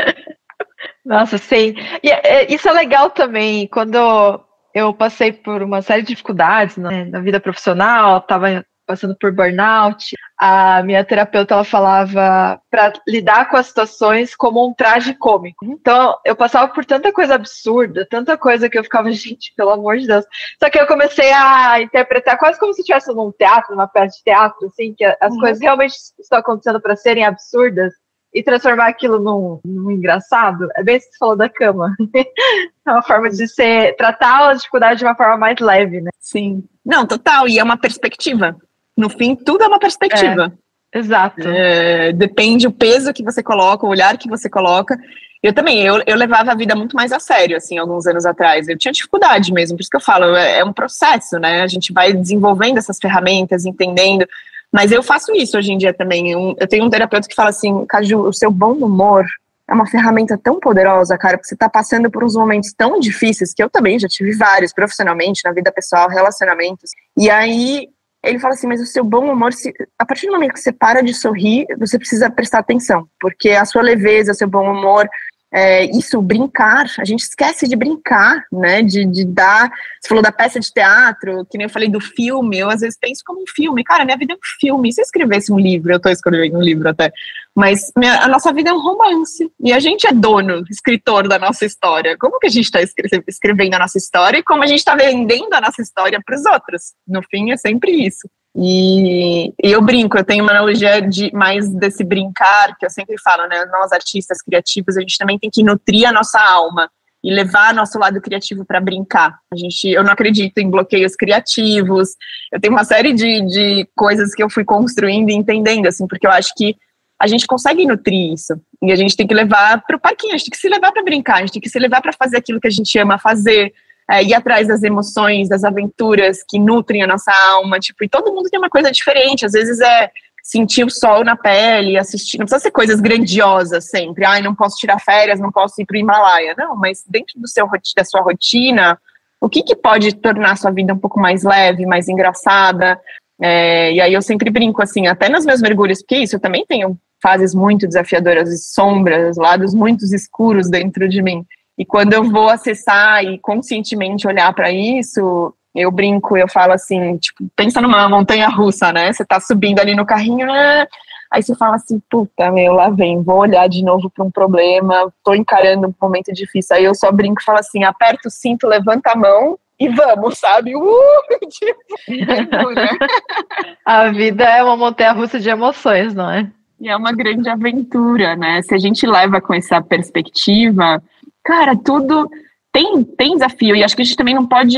Nossa, sim. E é, isso é legal também. Quando eu passei por uma série de dificuldades né, na vida profissional, estava passando por burnout, a minha terapeuta ela falava para lidar com as situações como um traje cômico. Então, eu passava por tanta coisa absurda, tanta coisa que eu ficava, gente, pelo amor de Deus. Só que eu comecei a interpretar quase como se estivesse num teatro, numa peça de teatro, assim, que as uhum. coisas realmente estão acontecendo para serem absurdas e transformar aquilo num, num, engraçado. É bem isso que você falou da cama. é uma forma de ser, tratar as dificuldades de uma forma mais leve, né? Sim. Não, total. E é uma perspectiva. No fim, tudo é uma perspectiva. É, exato. É, depende o peso que você coloca, o olhar que você coloca. Eu também, eu, eu levava a vida muito mais a sério, assim, alguns anos atrás. Eu tinha dificuldade mesmo, por isso que eu falo, é, é um processo, né? A gente vai desenvolvendo essas ferramentas, entendendo. Mas eu faço isso hoje em dia também. Eu, tenho um terapeuta que fala assim, Caju, o seu bom humor é uma ferramenta tão poderosa, cara, porque você tá passando por uns momentos tão difíceis, que eu também já tive vários, profissionalmente, na vida pessoal, relacionamentos. E aí ele fala assim, mas o seu bom humor, se, a partir do momento que você para de sorrir, você precisa prestar atenção, porque a sua leveza, seu bom humor, é, isso, brincar, a gente esquece de brincar, né, de, de dar, você falou da peça de teatro, que nem eu falei do filme, eu às vezes penso como um filme, cara, minha vida é um filme, se eu escrevesse um livro, eu tô escrevendo um livro até, mas minha, a nossa vida é um romance, e a gente é dono, escritor da nossa história, como que a gente está escrevendo a nossa história e como a gente está vendendo a nossa história para os outros, no fim é sempre isso. E, e, eu brinco, eu tenho uma analogia de mais desse brincar, que eu sempre falo, né? Nós artistas criativos, a gente também tem que nutrir a nossa alma e levar nosso lado criativo para brincar. A gente, eu não acredito em bloqueios criativos. Eu tenho uma série de, de coisas que eu fui construindo e entendendo, assim, porque eu acho que a gente consegue nutrir isso. E a gente tem que levar para o parquinho, a gente tem que se levar para brincar, a gente tem que se levar para fazer aquilo que a gente ama fazer, é, ir atrás das emoções, das aventuras que nutrem a nossa alma, tipo, e todo mundo tem uma coisa diferente, às vezes é sentir o sol na pele, assistir, não precisa ser coisas grandiosas sempre, ai, não posso tirar férias, não posso ir para o Himalaia, não, mas dentro do seu, da sua rotina, o que, que pode tornar a sua vida um pouco mais leve, mais engraçada, é, e aí eu sempre brinco assim, até nos meus mergulhos, porque isso, eu também tenho fases muito desafiadoras e sombras, lados muito escuros dentro de mim, e quando eu vou acessar e conscientemente olhar para isso, eu brinco, eu falo assim, tipo, pensa numa montanha russa, né? Você tá subindo ali no carrinho, né? Aí você fala assim, puta, meu, lá vem, vou olhar de novo para um problema, tô encarando um momento difícil. Aí eu só brinco e falo assim, aperta o cinto, levanta a mão e vamos, sabe? Uh, tipo, né? a vida é uma montanha russa de emoções, não é? E é uma grande aventura, né? Se a gente leva com essa perspectiva, cara, tudo tem, tem desafio, e acho que a gente também não pode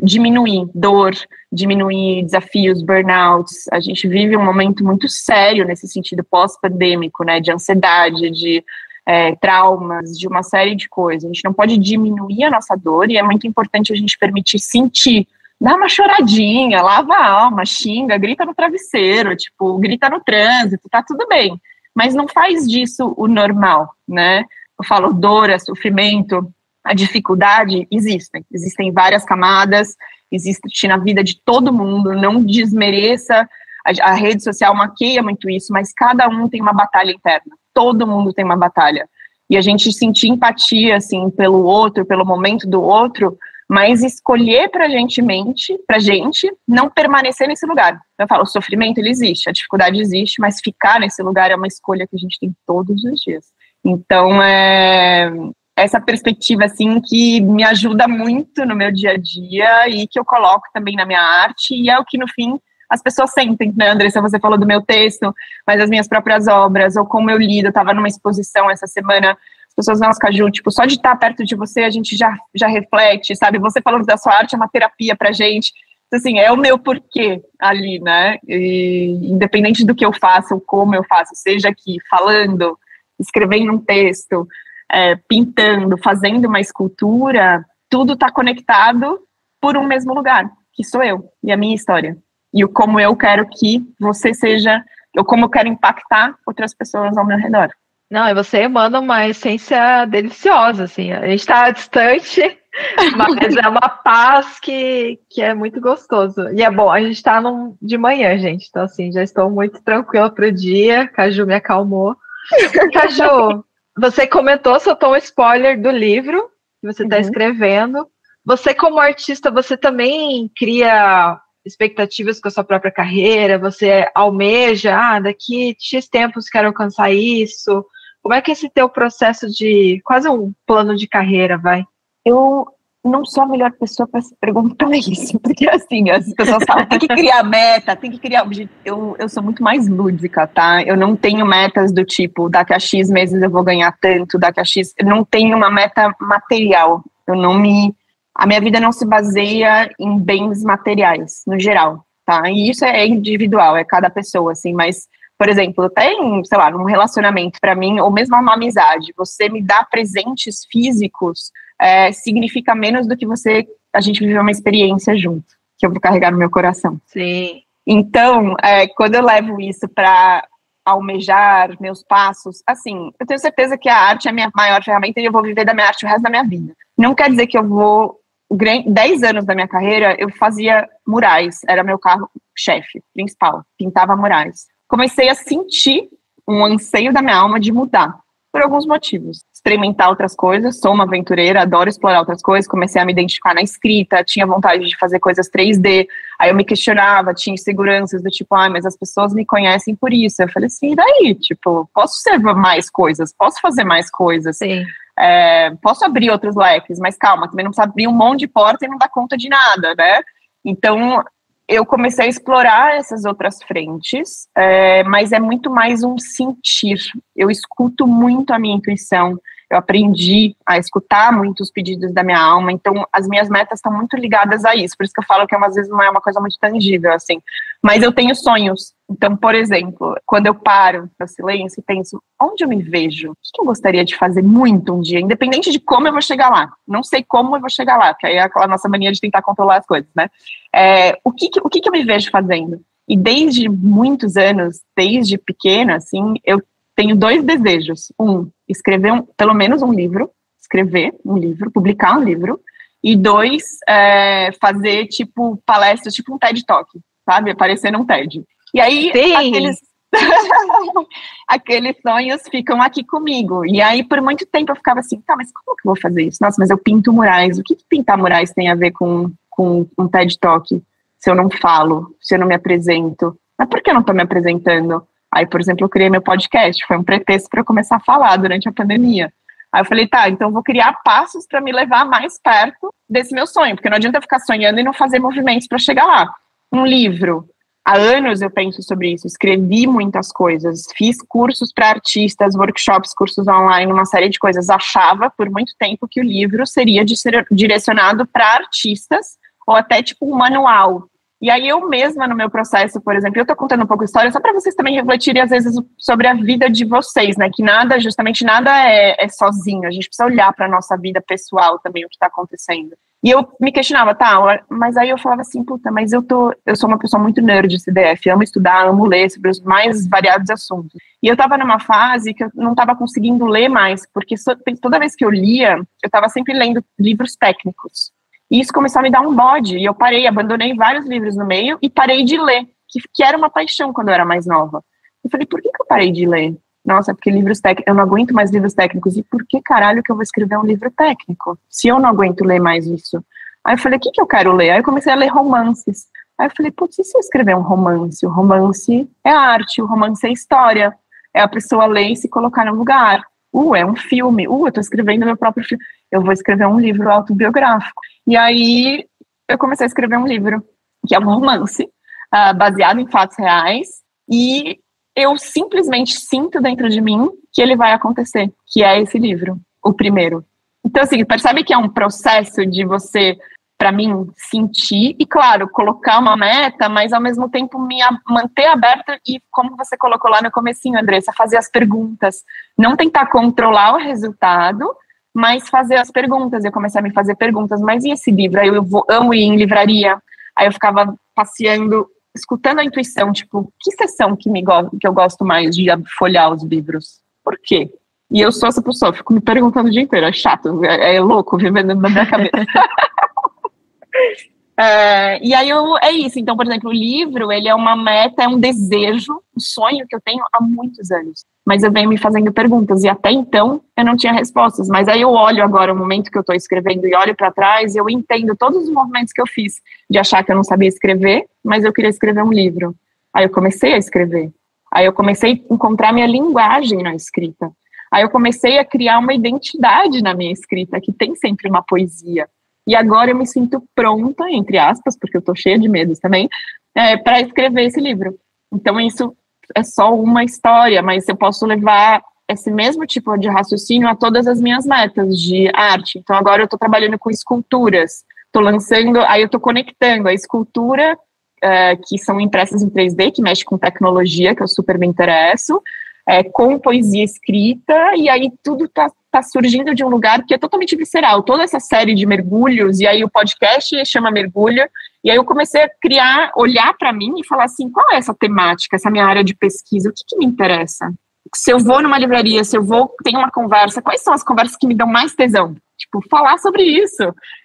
diminuir dor, diminuir desafios, burnouts. A gente vive um momento muito sério nesse sentido pós-pandêmico, né, de ansiedade, de é, traumas, de uma série de coisas. A gente não pode diminuir a nossa dor, e é muito importante a gente permitir sentir. Dá uma choradinha, lava a alma, xinga, grita no travesseiro, tipo, grita no trânsito, tá tudo bem. Mas não faz disso o normal, né? Eu falo dor, é sofrimento, a dificuldade, existem. Existem várias camadas, existe na vida de todo mundo, não desmereça. A, a rede social maqueia muito isso, mas cada um tem uma batalha interna. Todo mundo tem uma batalha. E a gente sentir empatia, assim, pelo outro, pelo momento do outro, mas escolher pra gente mente, pra gente, não permanecer nesse lugar. Eu falo, o sofrimento, ele existe, a dificuldade existe, mas ficar nesse lugar é uma escolha que a gente tem todos os dias. Então, é essa perspectiva, assim, que me ajuda muito no meu dia a dia e que eu coloco também na minha arte, e é o que, no fim, as pessoas sentem, né, Andressa? Você falou do meu texto, mas as minhas próprias obras, ou como eu lido, eu estava numa exposição essa semana, as pessoas, nossa, Caju, tipo, só de estar perto de você, a gente já, já reflete, sabe? Você falando da sua arte é uma terapia pra gente, então, assim, é o meu porquê ali, né? E, independente do que eu faço, ou como eu faço, seja aqui falando, escrevendo um texto, é, pintando, fazendo uma escultura, tudo está conectado por um mesmo lugar, que sou eu e a minha história. E o como eu quero que você seja, ou como eu quero impactar outras pessoas ao meu redor. Não, e você emana uma essência deliciosa, assim. A gente está distante, mas é uma paz que, que é muito gostoso. E é bom, a gente está de manhã, gente. Então, assim, já estou muito tranquila para o dia. Caju me acalmou. Caju, você comentou, soltou um spoiler do livro que você está uhum. escrevendo. Você, como artista, você também cria expectativas com a sua própria carreira? Você almeja, ah, daqui X tempos quero alcançar isso? Como é que é esse teu processo de quase um plano de carreira, vai? Eu não sou a melhor pessoa para se perguntar isso, porque assim, as pessoas falam, tem que criar meta, tem que criar objetivo. Eu, eu sou muito mais lúdica, tá? Eu não tenho metas do tipo, daqui a X meses eu vou ganhar tanto, daqui a X. Eu não tenho uma meta material. Eu não me. A minha vida não se baseia em bens materiais, no geral, tá? E isso é individual, é cada pessoa, assim, mas. Por exemplo, tem, sei lá, num relacionamento para mim, ou mesmo uma amizade, você me dá presentes físicos é, significa menos do que você a gente viver uma experiência junto, que eu vou carregar no meu coração. Sim. Então, é, quando eu levo isso para almejar, meus passos, assim, eu tenho certeza que a arte é a minha maior ferramenta e eu vou viver da minha arte o resto da minha vida. Não quer dizer que eu vou 10 anos da minha carreira, eu fazia murais, era meu carro-chefe principal, pintava murais. Comecei a sentir um anseio da minha alma de mudar, por alguns motivos. Experimentar outras coisas, sou uma aventureira, adoro explorar outras coisas, comecei a me identificar na escrita, tinha vontade de fazer coisas 3D, aí eu me questionava, tinha inseguranças do tipo, ah, mas as pessoas me conhecem por isso. Eu falei assim, e daí? Tipo, posso ser mais coisas, posso fazer mais coisas. Sim. É, posso abrir outros leques, mas calma, também não precisa abrir um monte de porta e não dar conta de nada, né? Então, eu comecei a explorar essas outras frentes, é, mas é muito mais um sentir. Eu escuto muito a minha intuição, eu aprendi a escutar muito os pedidos da minha alma, então as minhas metas estão muito ligadas a isso, por isso que eu falo que às vezes não é uma coisa muito tangível, assim, mas eu tenho sonhos, então, por exemplo, quando eu paro no silêncio e penso, onde eu me vejo? O que eu gostaria de fazer muito um dia, independente de como eu vou chegar lá, não sei como eu vou chegar lá, que aí é aquela nossa mania de tentar controlar as coisas, né, é, o, que, o que eu me vejo fazendo? E desde muitos anos, desde pequena, assim, eu tenho dois desejos. Um, escrever um, pelo menos um livro, escrever um livro, publicar um livro. E dois, é, fazer tipo palestras, tipo um TED Talk, sabe? Aparecer num TED. E aí, aqueles, aqueles sonhos ficam aqui comigo. E aí, por muito tempo, eu ficava assim, tá, mas como que eu vou fazer isso? Nossa, mas eu pinto murais. O que, que pintar murais tem a ver com, com um TED Talk? Se eu não falo, se eu não me apresento. Mas por que eu não estou me apresentando? Aí, por exemplo, eu criei meu podcast, foi um pretexto para começar a falar durante a pandemia. Aí eu falei, tá, então vou criar passos para me levar mais perto desse meu sonho, porque não adianta ficar sonhando e não fazer movimentos para chegar lá. Um livro. Há anos eu penso sobre isso, escrevi muitas coisas, fiz cursos para artistas, workshops, cursos online, uma série de coisas. Achava por muito tempo que o livro seria direcionado para artistas ou até tipo um manual e aí eu mesma, no meu processo, por exemplo, eu estou contando um pouco de história só para vocês também refletirem, às vezes, sobre a vida de vocês, né? Que nada, justamente nada é, é sozinho. A gente precisa olhar para nossa vida pessoal também, o que está acontecendo. E eu me questionava, tá, mas aí eu falava assim, puta, mas eu tô, eu sou uma pessoa muito nerd CDF, amo estudar, amo ler sobre os mais variados assuntos. E eu estava numa fase que eu não estava conseguindo ler mais, porque toda vez que eu lia, eu estava sempre lendo livros técnicos. E isso começou a me dar um bode. E eu parei, abandonei vários livros no meio e parei de ler, que, que era uma paixão quando eu era mais nova. Eu falei, por que, que eu parei de ler? Nossa, porque livros técnicos, eu não aguento mais livros técnicos. E por que caralho que eu vou escrever um livro técnico? Se eu não aguento ler mais isso. Aí eu falei, o que, que eu quero ler? Aí eu comecei a ler romances. Aí eu falei, putz, e se eu escrever um romance? O romance é arte, o romance é história. É a pessoa ler e se colocar no lugar. Uh, é um filme. Uh, eu tô escrevendo meu próprio filme. Eu vou escrever um livro autobiográfico. E aí eu comecei a escrever um livro, que é um romance, uh, baseado em fatos reais, e eu simplesmente sinto dentro de mim que ele vai acontecer, que é esse livro, o primeiro. Então, assim, percebe que é um processo de você, para mim, sentir e, claro, colocar uma meta, mas ao mesmo tempo me manter aberta e, como você colocou lá no comecinho, Andressa, fazer as perguntas. Não tentar controlar o resultado, mas fazer as perguntas. Eu comecei a me fazer perguntas, mas e esse livro? Aí eu vou, amo ir em livraria. Aí eu ficava passeando, escutando a intuição, tipo, que sessão que, me que eu gosto mais de folhear os livros? Por quê? E eu sou essa pessoa, fico me perguntando o dia inteiro, é chato, é, é louco vivendo na minha cabeça. É, e aí eu, é isso. Então, por exemplo, o livro, ele é uma meta, é um desejo, um sonho que eu tenho há muitos anos. Mas eu venho me fazendo perguntas e até então eu não tinha respostas. Mas aí eu olho agora o momento que eu estou escrevendo e olho para trás e eu entendo todos os movimentos que eu fiz de achar que eu não sabia escrever, mas eu queria escrever um livro. Aí eu comecei a escrever. Aí eu comecei a encontrar minha linguagem na escrita. Aí eu comecei a criar uma identidade na minha escrita, que tem sempre uma poesia. E agora eu me sinto pronta, entre aspas, porque eu estou cheia de medos também, é, para escrever esse livro. Então, isso é só uma história, mas eu posso levar esse mesmo tipo de raciocínio a todas as minhas metas de arte. Então, agora eu estou trabalhando com esculturas, estou lançando, aí eu estou conectando a escultura, é, que são impressas em 3D, que mexe com tecnologia, que eu super me interesso, é, com poesia escrita, e aí tudo está está surgindo de um lugar que é totalmente visceral. Toda essa série de mergulhos, e aí o podcast chama Mergulho, e aí eu comecei a criar, olhar para mim e falar assim: qual é essa temática, essa minha área de pesquisa? O que, que me interessa? Se eu vou numa livraria, se eu vou, tenho uma conversa, quais são as conversas que me dão mais tesão? Tipo, falar sobre isso.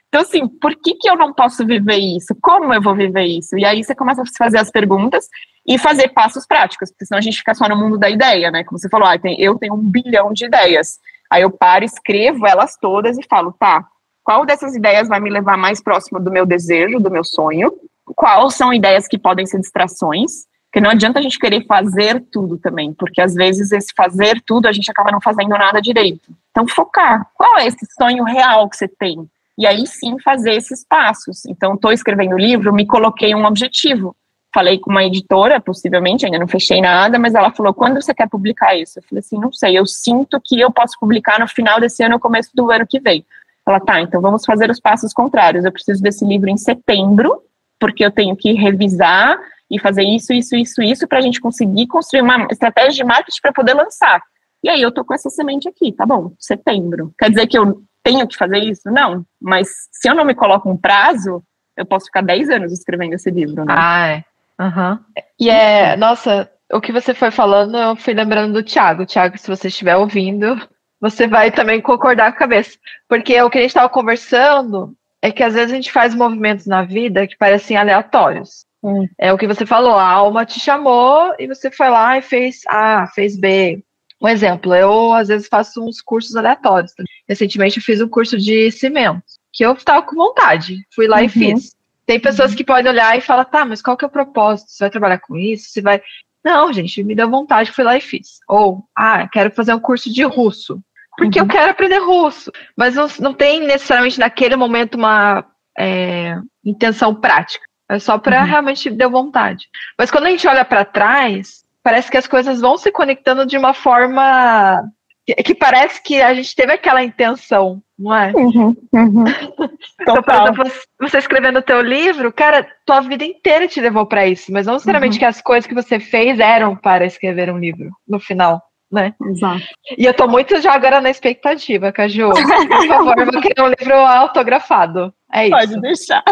Então, assim, por que, que eu não posso viver isso? Como eu vou viver isso? E aí você começa a fazer as perguntas e fazer passos práticos, porque senão a gente fica só no mundo da ideia, né? Como você falou, ah, eu tenho um bilhão de ideias. Aí eu paro, escrevo elas todas e falo, tá, qual dessas ideias vai me levar mais próximo do meu desejo, do meu sonho? Quais são ideias que podem ser distrações? Porque não adianta a gente querer fazer tudo também, porque às vezes esse fazer tudo a gente acaba não fazendo nada direito. Então, focar. Qual é esse sonho real que você tem? E aí sim fazer esses passos. Então, estou escrevendo o livro, me coloquei um objetivo. Falei com uma editora, possivelmente, ainda não fechei nada, mas ela falou: quando você quer publicar isso? Eu falei assim: não sei, eu sinto que eu posso publicar no final desse ano ou começo do ano que vem. Ela, tá, então vamos fazer os passos contrários. Eu preciso desse livro em setembro, porque eu tenho que revisar e fazer isso, isso, isso, isso, para a gente conseguir construir uma estratégia de marketing para poder lançar. E aí eu tô com essa semente aqui, tá bom, setembro. Quer dizer que eu tenho que fazer isso? Não. Mas se eu não me coloco um prazo, eu posso ficar 10 anos escrevendo esse livro, né? Ah, é. Uhum. E é, nossa, o que você foi falando, eu fui lembrando do Thiago. Thiago, se você estiver ouvindo, você vai também concordar com a cabeça. Porque o que a gente estava conversando é que às vezes a gente faz movimentos na vida que parecem aleatórios. Hum. É o que você falou, a alma te chamou e você foi lá e fez A, fez B. Um exemplo, eu às vezes faço uns cursos aleatórios. Recentemente eu fiz um curso de cimento, que eu estava com vontade, fui lá uhum. e fiz. Tem pessoas que podem olhar e falar, tá, mas qual que é o propósito? Você vai trabalhar com isso? Você vai. Não, gente, me deu vontade, fui lá e fiz. Ou, ah, quero fazer um curso de russo porque uhum. eu quero aprender russo. Mas não, não tem necessariamente naquele momento uma é, intenção prática. É só para uhum. realmente deu vontade. Mas quando a gente olha para trás, parece que as coisas vão se conectando de uma forma que, que, parece que a gente teve aquela intenção, não é? Uhum, uhum. então, por exemplo, você escrevendo o teu livro, cara, tua vida inteira te levou para isso, mas não necessariamente uhum. que as coisas que você fez eram para escrever um livro no final né? Exato. E eu tô muito já agora na expectativa, Caju. Por favor, eu vou querer um livro autografado. É isso. Pode deixar.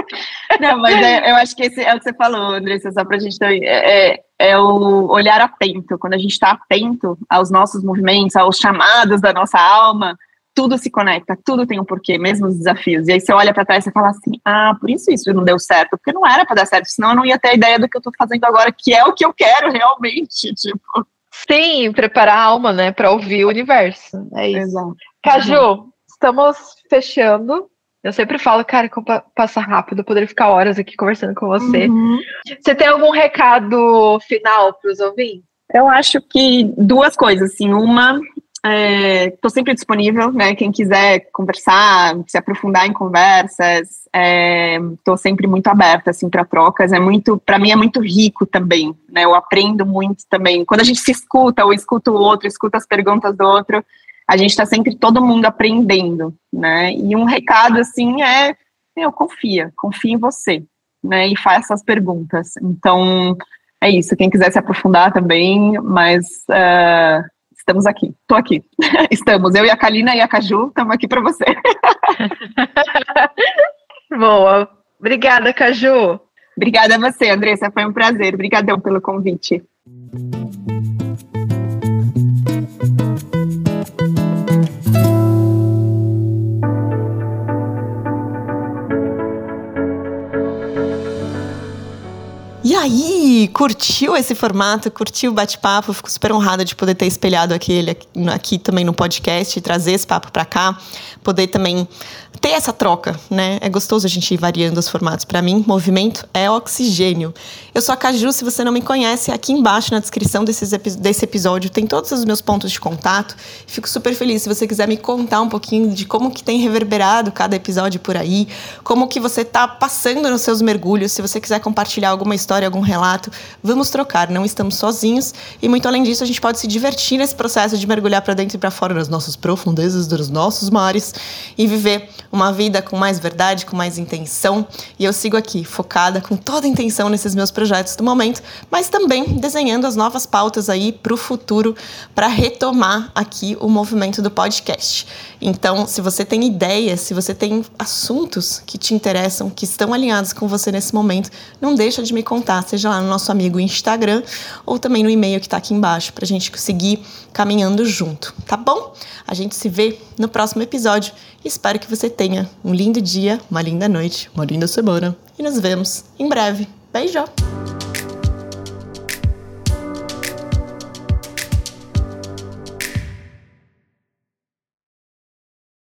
Não, mas é, eu acho que esse é o que você falou, Andressa, só pra gente também. É, é, é o olhar atento. Quando a gente está atento aos nossos movimentos, aos chamados da nossa alma, tudo se conecta, tudo tem um porquê, mesmo os desafios. E aí você olha para trás e fala assim: ah, por isso isso não deu certo, porque não era para dar certo, senão eu não ia ter a ideia do que eu tô fazendo agora, que é o que eu quero realmente. Tipo. Sim, preparar a alma, né, para ouvir o universo. É isso. Exato. Caju, uhum. estamos fechando. Eu sempre falo, cara, que passa rápido, eu poderia ficar horas aqui conversando com você. Uhum. Você tem algum recado final para os ouvintes? Eu acho que duas coisas, assim. Uma Estou é, sempre disponível, né? Quem quiser conversar, se aprofundar em conversas, estou é, sempre muito aberta assim para trocas. É muito, para mim é muito rico também, né? Eu aprendo muito também. Quando a gente se escuta, ou escuta o outro, escuta as perguntas do outro, a gente está sempre todo mundo aprendendo, né? E um recado assim é, eu confia, confia em você, né? E faça as perguntas. Então é isso. Quem quiser se aprofundar também, mas uh, Estamos aqui, estou aqui. Estamos, eu e a Kalina e a Caju, estamos aqui para você. Boa. Obrigada, Caju. Obrigada a você, Andressa, foi um prazer. Obrigadão pelo convite. Curtiu esse formato, curtiu o bate-papo? Fico super honrada de poder ter espelhado aquele aqui, aqui também no podcast, trazer esse papo para cá, poder também ter essa troca, né? É gostoso a gente ir variando os formatos. Para mim, movimento é oxigênio. Eu sou a Caju, se você não me conhece, aqui embaixo na descrição desses, desse episódio tem todos os meus pontos de contato. Fico super feliz se você quiser me contar um pouquinho de como que tem reverberado cada episódio por aí, como que você tá passando nos seus mergulhos, se você quiser compartilhar alguma história algum relato, vamos trocar. Não estamos sozinhos e muito além disso, a gente pode se divertir nesse processo de mergulhar para dentro e para fora das nossas profundezas, dos nossos mares e viver uma vida com mais verdade, com mais intenção. E eu sigo aqui focada com toda a intenção nesses meus projetos do momento, mas também desenhando as novas pautas aí para o futuro para retomar aqui o movimento do podcast. Então, se você tem ideias, se você tem assuntos que te interessam, que estão alinhados com você nesse momento, não deixa de me contar, seja lá no nosso amigo Instagram ou também no e-mail que está aqui embaixo, para a gente conseguir caminhando junto, tá bom? A gente se vê no próximo episódio. Espero que você tenha um lindo dia, uma linda noite, uma linda semana e nos vemos em breve. Beijo!